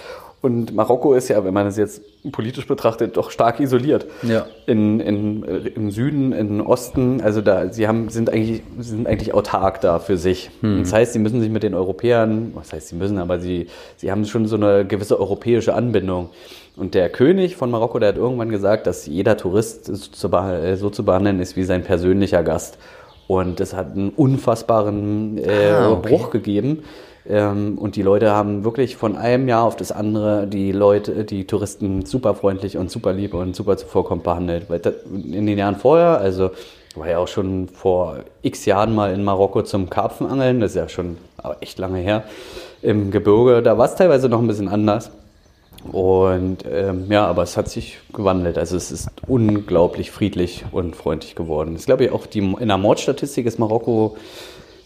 Speaker 1: und Marokko ist ja, wenn man es jetzt politisch betrachtet, doch stark isoliert.
Speaker 2: Ja.
Speaker 1: In, in, Im Süden, im Osten, also da, sie haben, sind eigentlich, sind eigentlich autark da für sich. Hm. Das heißt, sie müssen sich mit den Europäern, was heißt sie müssen, aber sie, sie haben schon so eine gewisse europäische Anbindung. Und der König von Marokko, der hat irgendwann gesagt, dass jeder Tourist so zu, zu behandeln ist wie sein persönlicher Gast. Und das hat einen unfassbaren äh, ah, okay. Bruch gegeben ähm, und die Leute haben wirklich von einem Jahr auf das andere die Leute, die Touristen super freundlich und super lieb und super zuvorkommend behandelt. Weil in den Jahren vorher, also war ja auch schon vor x Jahren mal in Marokko zum Karpfenangeln, das ist ja schon echt lange her, im Gebirge, da war es teilweise noch ein bisschen anders. Und ähm, ja, aber es hat sich gewandelt. Also es ist unglaublich friedlich und freundlich geworden. Das ist, glaube ich, auch die, in der Mordstatistik ist Marokko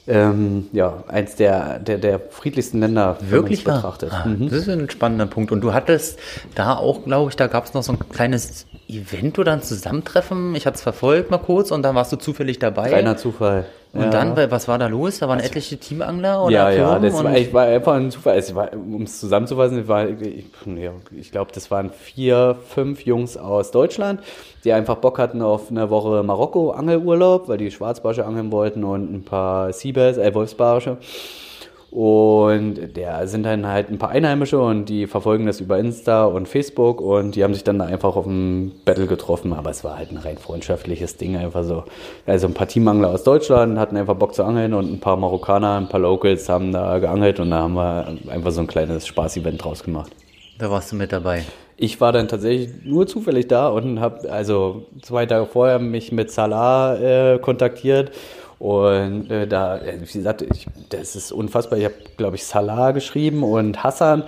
Speaker 1: ähm, ja, eins der, der, der friedlichsten Länder
Speaker 2: wirklich betrachtet. Ah, mhm. Das ist ein spannender Punkt. Und du hattest da auch, glaube ich, da gab es noch so ein kleines Event oder ein Zusammentreffen. Ich hatte es verfolgt mal kurz und da warst du zufällig dabei.
Speaker 1: Reiner Zufall.
Speaker 2: Und ja. dann, was war da los? Da waren also, etliche Teamangler oder
Speaker 1: Ja, ja, das war, ich war einfach ein Zufall. Um es zusammenzufassen, war, ich, ich glaube, das waren vier, fünf Jungs aus Deutschland, die einfach Bock hatten auf eine Woche Marokko-Angelurlaub, weil die Schwarzbarsche angeln wollten und ein paar Seabass, äh, Wolfsbarsche. Und der sind dann halt ein paar Einheimische und die verfolgen das über Insta und Facebook und die haben sich dann da einfach auf dem Battle getroffen. Aber es war halt ein rein freundschaftliches Ding, einfach so. Also ein paar Teammangler aus Deutschland hatten einfach Bock zu angeln und ein paar Marokkaner, ein paar Locals haben da geangelt und da haben wir einfach so ein kleines Spaß-Event draus gemacht.
Speaker 2: Da warst du mit dabei.
Speaker 1: Ich war dann tatsächlich nur zufällig da und habe also zwei Tage vorher mich mit Salah äh, kontaktiert und äh, da, äh, wie gesagt, ich, das ist unfassbar. Ich habe, glaube ich, Salah geschrieben und Hassan.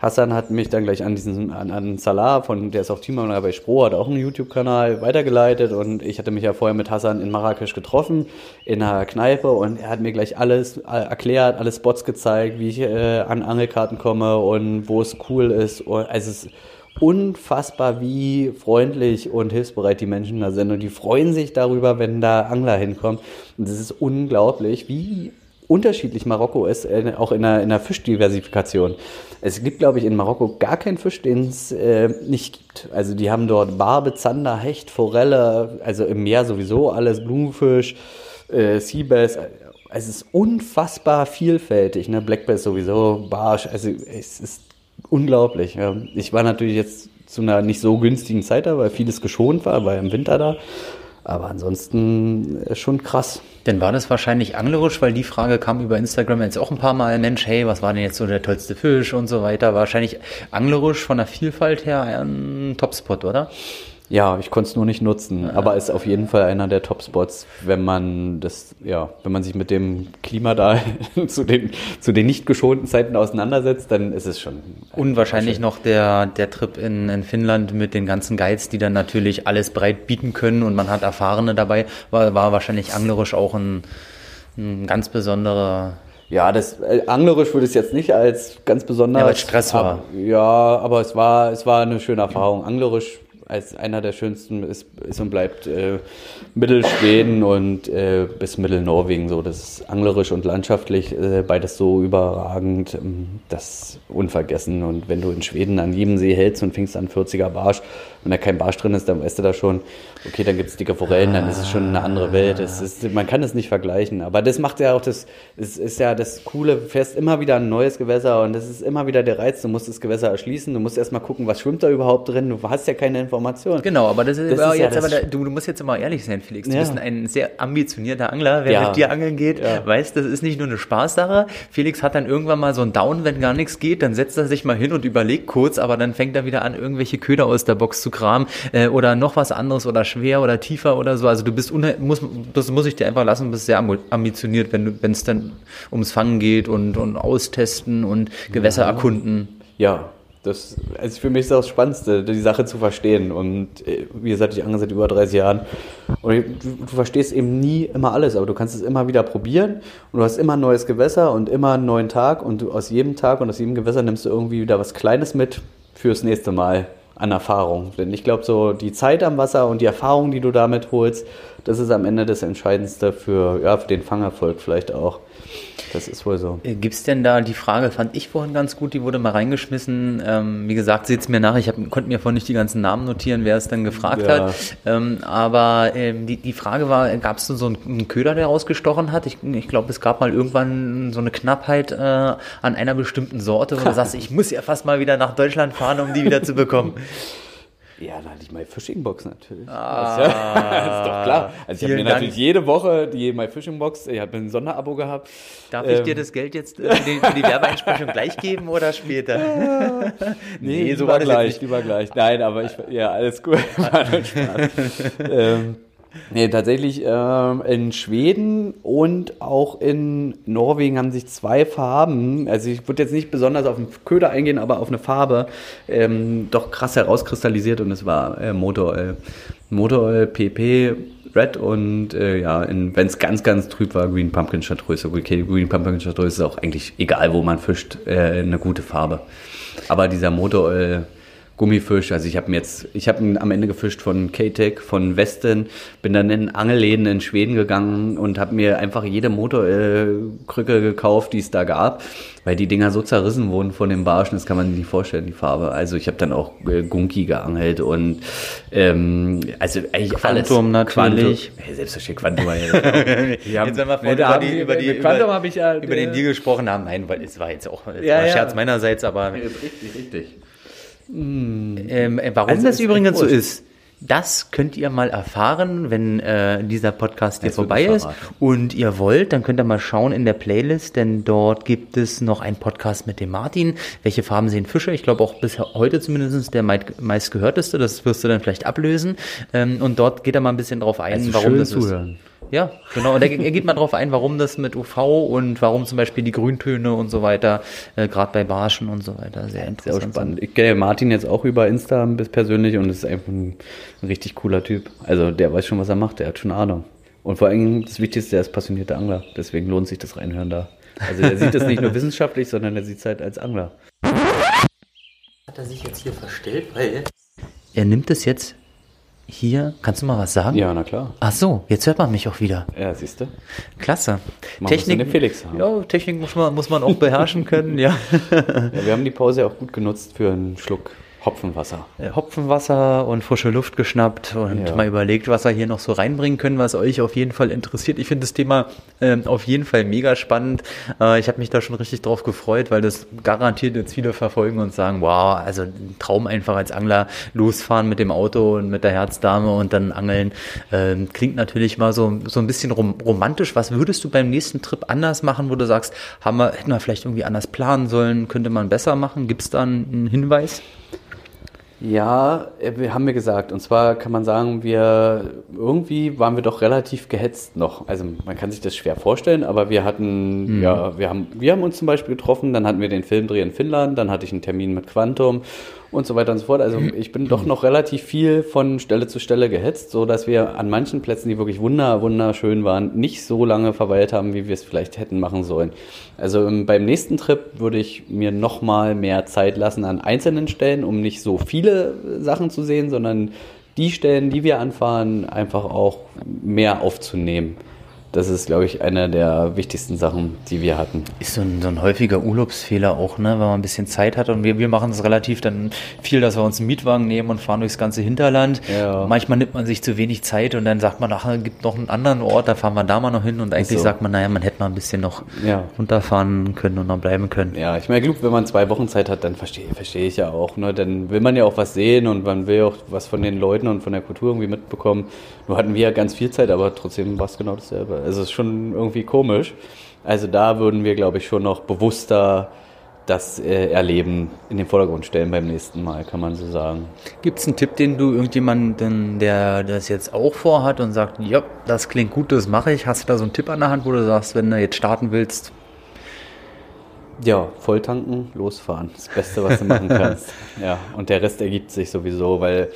Speaker 1: Hassan hat mich dann gleich an diesen, an, an Salah, von, der ist auch Teammanager bei Spro, hat auch einen YouTube-Kanal weitergeleitet und ich hatte mich ja vorher mit Hassan in Marrakesch getroffen, in einer Kneipe und er hat mir gleich alles äh, erklärt, alle Spots gezeigt, wie ich äh, an Angelkarten komme und wo es cool ist. Und, also es ist unfassbar, wie freundlich und hilfsbereit die Menschen da sind. Und die freuen sich darüber, wenn da Angler hinkommen. Und es ist unglaublich, wie unterschiedlich Marokko ist, äh, auch in der, in der Fischdiversifikation. Es gibt, glaube ich, in Marokko gar keinen Fisch, den es äh, nicht gibt. Also die haben dort Barbe, Zander, Hecht, Forelle, also im Meer sowieso alles, Blumenfisch, äh, Seabass. Es ist unfassbar vielfältig. Ne? Black Bass sowieso, Barsch, also es ist unglaublich. Ich war natürlich jetzt zu einer nicht so günstigen Zeit da, weil vieles geschont war, war im Winter da. Aber ansonsten äh, schon krass.
Speaker 2: Dann war das wahrscheinlich anglerisch, weil die Frage kam über Instagram jetzt auch ein paar Mal, Mensch, hey, was war denn jetzt so der tollste Fisch und so weiter. Wahrscheinlich anglerisch von der Vielfalt her ein Topspot, oder?
Speaker 1: Ja, ich konnte es nur nicht nutzen, ja. aber ist auf jeden Fall einer der Top-Spots, wenn man das, ja, wenn man sich mit dem Klima da zu den, zu den nicht geschonten Zeiten auseinandersetzt, dann ist es schon.
Speaker 2: Unwahrscheinlich noch der, der Trip in, in Finnland mit den ganzen Guides, die dann natürlich alles breit bieten können und man hat Erfahrene dabei, war, war wahrscheinlich anglerisch auch ein, ein ganz besonderer
Speaker 1: ja, das äh, anglerisch würde ich es jetzt nicht als ganz besonders. Ja,
Speaker 2: weil Stress war.
Speaker 1: Aber, ja, aber es war, es war eine schöne Erfahrung. Anglerisch als einer der schönsten ist, ist und bleibt äh, Mittelschweden und äh, bis Mittelnorwegen. So, das ist anglerisch und landschaftlich äh, beides so überragend, ähm, das unvergessen. Und wenn du in Schweden an jedem See hältst und fängst an 40er Barsch, wenn da kein Barsch drin ist, dann weißt du da schon, okay, dann gibt es dicke Forellen, dann ist es schon eine andere Welt. Es ist, man kann es nicht vergleichen. Aber das macht ja auch das, es ist ja das Coole, du fährst immer wieder ein neues Gewässer und das ist immer wieder der Reiz. Du musst das Gewässer erschließen, du musst erstmal gucken, was schwimmt da überhaupt drin. Du hast ja keine Informationen.
Speaker 2: Genau, aber das ist, das ist jetzt ja aber du, du, musst jetzt immer ehrlich sein, Felix. Du ja. bist ein sehr ambitionierter Angler. Wer ja. mit dir angeln geht, weiß, das ist nicht nur eine Spaßsache. Felix hat dann irgendwann mal so einen Down, wenn gar nichts geht, dann setzt er sich mal hin und überlegt kurz, aber dann fängt er wieder an, irgendwelche Köder aus der Box zu kramen äh, oder noch was anderes oder schwer oder tiefer oder so. Also du bist, muss, das muss ich dir einfach lassen, bist sehr ambitioniert, wenn es dann ums Fangen geht und, und austesten und Gewässer ja. erkunden.
Speaker 1: Ja, das, also für mich ist das, Spannendste, die Sache zu verstehen. Und äh, wie gesagt, ich angel seit über 30 Jahren. Und du, du, verstehst eben nie immer alles, aber du kannst es immer wieder probieren. Und du hast immer ein neues Gewässer und immer einen neuen Tag. Und du, aus jedem Tag und aus jedem Gewässer nimmst du irgendwie wieder was Kleines mit fürs nächste Mal an Erfahrung. Denn ich glaube, so die Zeit am Wasser und die Erfahrung, die du damit holst, das ist am Ende das Entscheidendste für, ja, für den Fangerfolg vielleicht auch. Das ist wohl so.
Speaker 2: Äh, Gibt es denn da die Frage, fand ich vorhin ganz gut, die wurde mal reingeschmissen. Ähm, wie gesagt, seht es mir nach, ich hab, konnte mir vorhin nicht die ganzen Namen notieren, wer es dann gefragt ja. hat. Ähm, aber ähm, die, die Frage war, gab es so einen, einen, Köder, der rausgestochen hat? Ich, ich glaube, es gab mal irgendwann so eine Knappheit äh, an einer bestimmten Sorte, wo du sagst, ich muss ja fast mal wieder nach Deutschland fahren, um die wieder zu bekommen.
Speaker 1: Ja, da hatte ich My Fishing Box natürlich. Ah, das, ist doch klar. Also ich habe mir Dank. natürlich jede Woche die My Fishing Box, ich habe ein Sonderabo gehabt.
Speaker 2: Darf ähm, ich dir das Geld jetzt für die, für die Werbeeinsprechung gleich geben oder später?
Speaker 1: nee, nee so war gleich, lieber gleich. Nein, aber ich, ja, alles gut. War Spaß. ähm, Nee, tatsächlich äh, in Schweden und auch in Norwegen haben sich zwei Farben, also ich würde jetzt nicht besonders auf den Köder eingehen, aber auf eine Farbe ähm, doch krass herauskristallisiert und es war äh, Motoröl. Motoröl PP Red und äh, ja, wenn es ganz, ganz trüb war, Green Pumpkin Chartreuse. Okay, Green Pumpkin Chartreuse ist auch eigentlich egal, wo man fischt, äh, eine gute Farbe. Aber dieser Motoröl Gummifisch. Also ich habe jetzt, ich habe am Ende gefischt von K-Tech, von Westen, bin dann in Angelläden in Schweden gegangen und habe mir einfach jede Motorkrücke gekauft, die es da gab, weil die Dinger so zerrissen wurden von den Barschen, das kann man sich nicht vorstellen, die Farbe. Also ich habe dann auch äh, Gunki geangelt und ähm, also eigentlich
Speaker 2: Quantum
Speaker 1: alles.
Speaker 2: natürlich.
Speaker 1: Quantum. Hey, selbstverständlich Quantum.
Speaker 2: wir haben, jetzt haben wir vorhin über, die, über, die, Quantum über, ich ja, über den Deal gesprochen haben. Nein, weil es war jetzt auch es
Speaker 1: ja,
Speaker 2: war
Speaker 1: ja.
Speaker 2: Scherz meinerseits, aber
Speaker 1: richtig, richtig.
Speaker 2: Ähm, äh, warum also das übrigens so ist, das könnt ihr mal erfahren, wenn äh, dieser Podcast hier vorbei ist und ihr wollt, dann könnt ihr mal schauen in der Playlist, denn dort gibt es noch einen Podcast mit dem Martin. Welche Farben sehen Fische? Ich glaube auch bis heute zumindest der meistgehörteste. Das wirst du dann vielleicht ablösen. Ähm, und dort geht er mal ein bisschen drauf ein,
Speaker 1: also
Speaker 2: warum das
Speaker 1: zuhören.
Speaker 2: ist. Ja, genau. Und er, er geht mal drauf ein, warum das mit UV und warum zum Beispiel die Grüntöne und so weiter, äh, gerade bei Barschen und so weiter, sehr interessant. Sehr
Speaker 1: spannend. Ich kenne Martin jetzt auch über Insta bis persönlich und ist einfach ein, ein, richtig cooler Typ. Also der weiß schon, was er macht, der hat schon Ahnung. Und vor allem das Wichtigste, er ist passionierter Angler. Deswegen lohnt sich das Reinhören da. Also er sieht das nicht nur wissenschaftlich, sondern er sieht es halt als Angler.
Speaker 2: Hat er sich jetzt hier verstellt, weil er nimmt es jetzt hier, kannst du mal was sagen?
Speaker 1: Ja, na klar.
Speaker 2: Ach so, jetzt hört man mich auch wieder.
Speaker 1: Ja, siehst du.
Speaker 2: Klasse.
Speaker 1: Man Technik, muss Felix haben.
Speaker 2: Ja, Technik muss man, muss man auch beherrschen können, ja.
Speaker 1: ja. Wir haben die Pause auch gut genutzt für einen Schluck Hopfenwasser.
Speaker 2: Äh, Hopfenwasser und frische Luft geschnappt und ja. mal überlegt, was wir hier noch so reinbringen können, was euch auf jeden Fall interessiert. Ich finde das Thema äh, auf jeden Fall mega spannend. Äh, ich habe mich da schon richtig drauf gefreut, weil das garantiert jetzt viele verfolgen und sagen, wow, also ein Traum einfach als Angler losfahren mit dem Auto und mit der Herzdame und dann angeln. Äh, klingt natürlich mal so, so ein bisschen rom romantisch. Was würdest du beim nächsten Trip anders machen, wo du sagst, haben wir, hätten wir vielleicht irgendwie anders planen sollen, könnte man besser machen? Gibt es da einen Hinweis?
Speaker 1: Ja, äh, wir haben mir gesagt. Und zwar kann man sagen, wir irgendwie waren wir doch relativ gehetzt noch. Also man kann sich das schwer vorstellen, aber wir hatten, mhm. ja, wir haben, wir haben uns zum Beispiel getroffen, dann hatten wir den Filmdreh in Finnland, dann hatte ich einen Termin mit Quantum und so weiter und so fort. Also ich bin doch noch relativ viel von Stelle zu Stelle gehetzt, so dass wir an manchen Plätzen, die wirklich wunder, wunderschön waren, nicht so lange verweilt haben, wie wir es vielleicht hätten machen sollen. Also beim nächsten Trip würde ich mir noch mal mehr Zeit lassen an einzelnen Stellen, um nicht so viele Sachen zu sehen, sondern die Stellen, die wir anfahren, einfach auch mehr aufzunehmen. Das ist, glaube ich, eine der wichtigsten Sachen, die wir hatten.
Speaker 2: Ist so ein, so ein häufiger Urlaubsfehler auch, ne? wenn man ein bisschen Zeit hat. Und wir, wir machen es relativ dann viel, dass wir uns einen Mietwagen nehmen und fahren durchs ganze Hinterland. Ja. Manchmal nimmt man sich zu wenig Zeit und dann sagt man, ach, es gibt noch einen anderen Ort, da fahren wir da mal noch hin. Und eigentlich so. sagt man, naja, man hätte mal ein bisschen noch ja. runterfahren können und noch bleiben können.
Speaker 1: Ja, ich meine, wenn man zwei Wochen Zeit hat, dann verstehe versteh ich ja auch. Ne? Dann will man ja auch was sehen und man will auch was von den Leuten und von der Kultur irgendwie mitbekommen. Nur hatten wir ja ganz viel Zeit, aber trotzdem war es genau dasselbe. Es ist schon irgendwie komisch. Also da würden wir, glaube ich, schon noch bewusster das äh, Erleben in den Vordergrund stellen beim nächsten Mal, kann man so sagen.
Speaker 2: Gibt es einen Tipp, den du irgendjemanden, der das jetzt auch vorhat und sagt, ja, das klingt gut, das mache ich. Hast du da so einen Tipp an der Hand, wo du sagst, wenn du jetzt starten willst?
Speaker 1: Ja, volltanken, losfahren. Das Beste, was du machen kannst. ja, und der Rest ergibt sich sowieso, weil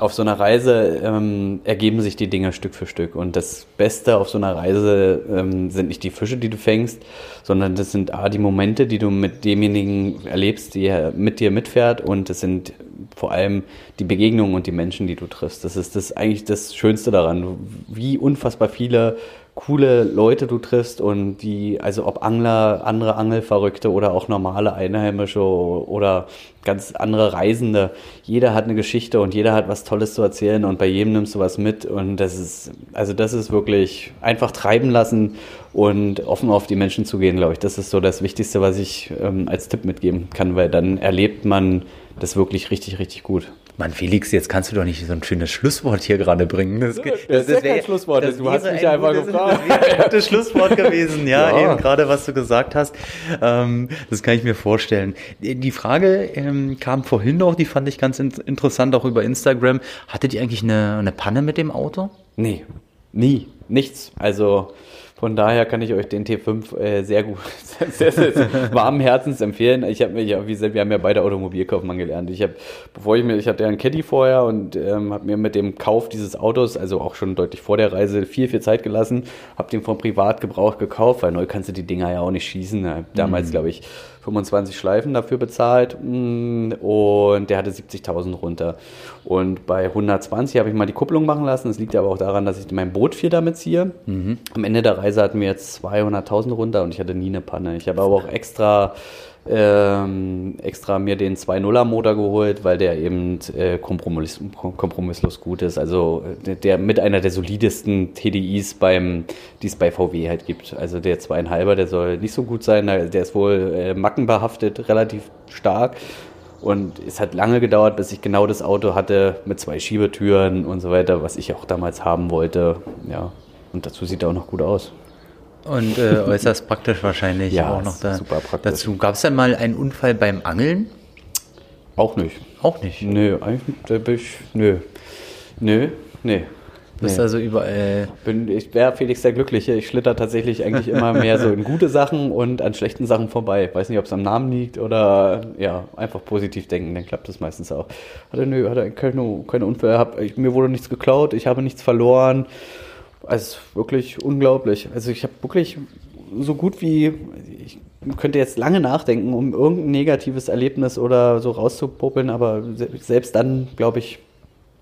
Speaker 1: auf so einer Reise ähm, ergeben sich die Dinge Stück für Stück. Und das Beste auf so einer Reise ähm, sind nicht die Fische, die du fängst, sondern das sind A, die Momente, die du mit demjenigen erlebst, der mit dir mitfährt. Und es sind vor allem die Begegnungen und die Menschen, die du triffst. Das ist das eigentlich das Schönste daran. Wie unfassbar viele coole Leute du triffst und die, also ob Angler, andere Angelverrückte oder auch normale Einheimische oder ganz andere Reisende. Jeder hat eine Geschichte und jeder hat was Tolles zu erzählen und bei jedem nimmst du was mit und das ist, also das ist wirklich einfach treiben lassen und offen auf die Menschen zu gehen, glaube ich. Das ist so das Wichtigste, was ich ähm, als Tipp mitgeben kann, weil dann erlebt man das wirklich richtig, richtig gut.
Speaker 2: Mann, Felix, jetzt kannst du doch nicht so ein schönes Schlusswort hier gerade bringen.
Speaker 1: Das, das, das, das ist ja kein Schlusswort, du hast mich einfach
Speaker 2: gutes, gefragt. Das wäre ein gutes Schlusswort gewesen, ja, ja, eben gerade, was du gesagt hast. Ähm, das kann ich mir vorstellen. Die Frage ähm, kam vorhin noch, die fand ich ganz in interessant, auch über Instagram. Hattet ihr eigentlich eine, eine Panne mit dem Auto?
Speaker 1: Nee, nie, nichts. Also von daher kann ich euch den T5 äh, sehr gut, sehr, sehr, sehr warmen Herzens empfehlen. Ich habe mir ja, wie gesagt, wir haben ja beide Automobilkaufmann gelernt. Ich habe, bevor ich mir, ich hatte ja einen Caddy vorher und ähm, habe mir mit dem Kauf dieses Autos, also auch schon deutlich vor der Reise, viel, viel Zeit gelassen. Habe den vom Privatgebrauch gekauft, weil neu kannst du die Dinger ja auch nicht schießen. Damals, mhm. glaube ich, 25 Schleifen dafür bezahlt mm, und der hatte 70.000 runter. Und bei 120 habe ich mal die Kupplung machen lassen. Das liegt aber auch daran, dass ich mein Boot viel damit ziehe. Mhm. Am Ende der Reise hatten wir jetzt 200.000 runter und ich hatte nie eine Panne. Ich habe aber auch extra ähm, extra mir den 2.0er Motor geholt, weil der eben äh, kompromiss, kompromisslos gut ist. Also der, der, mit einer der solidesten TDIs beim, die es bei VW halt gibt. Also der 2,5er, der soll nicht so gut sein. Der ist wohl äh, mackenbehaftet, relativ stark. Und es hat lange gedauert, bis ich genau das Auto hatte mit zwei Schiebetüren und so weiter, was ich auch damals haben wollte. Ja, und dazu sieht er auch noch gut aus.
Speaker 2: Und äh, äußerst praktisch wahrscheinlich ja, auch noch da, super praktisch. dazu. Gab es denn mal einen Unfall beim Angeln?
Speaker 1: Auch nicht.
Speaker 2: Auch nicht?
Speaker 1: Nö, eigentlich bin ich, nö. Nö, nee.
Speaker 2: Du bist nee. also überall.
Speaker 1: Bin, ich wäre Felix der Glückliche. Ich schlitter tatsächlich eigentlich immer mehr so in gute Sachen und an schlechten Sachen vorbei. Weiß nicht, ob es am Namen liegt oder ja, einfach positiv denken, dann klappt das meistens auch. Hatte, nö, hatte keine, keine Unfälle. Hab, ich, mir wurde nichts geklaut, ich habe nichts verloren. Also wirklich unglaublich. Also ich habe wirklich so gut wie, ich könnte jetzt lange nachdenken, um irgendein negatives Erlebnis oder so rauszupuppeln, aber selbst dann, glaube ich,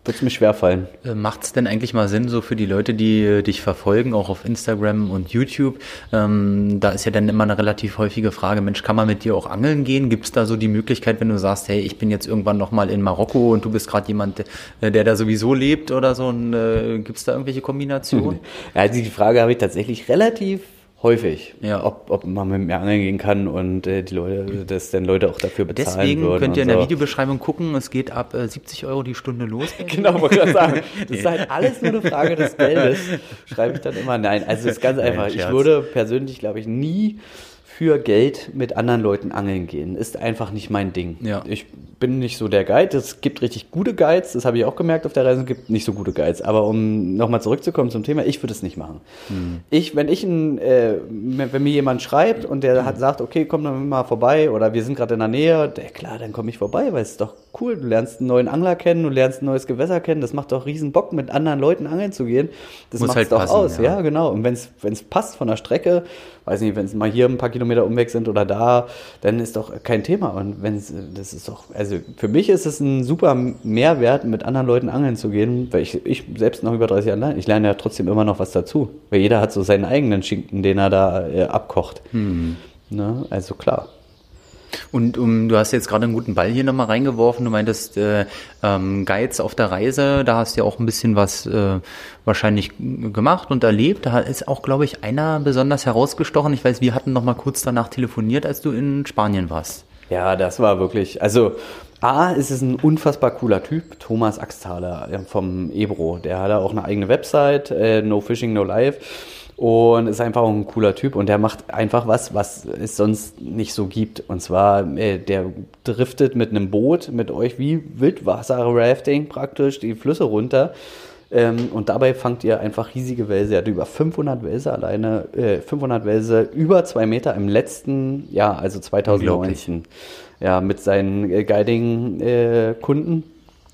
Speaker 1: wird es mir schwerfallen.
Speaker 2: Äh, Macht es denn eigentlich mal Sinn, so für die Leute, die äh, dich verfolgen, auch auf Instagram und YouTube? Ähm, da ist ja dann immer eine relativ häufige Frage, Mensch, kann man mit dir auch angeln gehen? Gibt es da so die Möglichkeit, wenn du sagst, hey, ich bin jetzt irgendwann nochmal in Marokko und du bist gerade jemand, der, der da sowieso lebt oder so, äh, gibt es da irgendwelche Kombinationen?
Speaker 1: Ja, also die Frage habe ich tatsächlich relativ häufig,
Speaker 2: ja.
Speaker 1: ob, ob man mit mir angeln gehen kann und äh, die Leute, dass dann Leute auch dafür bezahlen
Speaker 2: Deswegen
Speaker 1: würden.
Speaker 2: könnt ihr in der
Speaker 1: so.
Speaker 2: Videobeschreibung gucken, es geht ab äh, 70 Euro die Stunde los.
Speaker 1: genau, wollte gerade sagen. Das ist halt alles nur eine Frage des Geldes. Schreibe ich dann immer nein. Also es ist ganz einfach. Ich würde persönlich, glaube ich, nie für Geld mit anderen Leuten angeln gehen. Ist einfach nicht mein Ding.
Speaker 2: Ja.
Speaker 1: Ich bin nicht so der Guide. Es gibt richtig gute Guides, das habe ich auch gemerkt auf der Reise. Es gibt nicht so gute Guides. Aber um nochmal zurückzukommen zum Thema, ich würde es nicht machen.
Speaker 2: Hm.
Speaker 1: Ich, wenn ich ein, äh, wenn mir jemand schreibt und der hat sagt, okay, komm dann mal vorbei oder wir sind gerade in der Nähe, der, klar, dann komme ich vorbei, weil es ist doch cool. Du lernst einen neuen Angler kennen, du lernst ein neues Gewässer kennen. Das macht doch riesen Bock, mit anderen Leuten angeln zu gehen. Das macht
Speaker 2: halt
Speaker 1: doch
Speaker 2: passen,
Speaker 1: aus,
Speaker 2: ja.
Speaker 1: ja, genau. Und wenn es passt von der Strecke, weiß nicht, wenn es mal hier ein paar Kilometer umweg sind oder da, dann ist doch kein Thema. Und wenn es, das ist doch, also für mich ist es ein super Mehrwert, mit anderen Leuten angeln zu gehen, weil ich, ich selbst noch über 30 Jahre lerne, ich lerne ja trotzdem immer noch was dazu. Weil jeder hat so seinen eigenen Schinken, den er da äh, abkocht. Ne? Also klar.
Speaker 2: Und um, du hast jetzt gerade einen guten Ball hier nochmal reingeworfen. Du meintest äh, ähm, Guides auf der Reise, da hast du ja auch ein bisschen was äh, wahrscheinlich gemacht und erlebt. Da ist auch, glaube ich, einer besonders herausgestochen. Ich weiß, wir hatten noch mal kurz danach telefoniert, als du in Spanien warst.
Speaker 1: Ja, das war wirklich, also A, ist es ein unfassbar cooler Typ, Thomas Axthaler äh, vom Ebro. Der hat auch eine eigene Website, äh, No Fishing, No Life. Und ist einfach auch ein cooler Typ und der macht einfach was, was es sonst nicht so gibt. Und zwar, äh, der driftet mit einem Boot mit euch wie Wildwasser-Rafting praktisch die Flüsse runter. Ähm, und dabei fangt ihr einfach riesige Wälse. Er hat über 500 Wälse alleine, äh, 500 Wälse über zwei Meter im letzten Jahr, also 2019. Ja, mit seinen äh, Guiding-Kunden.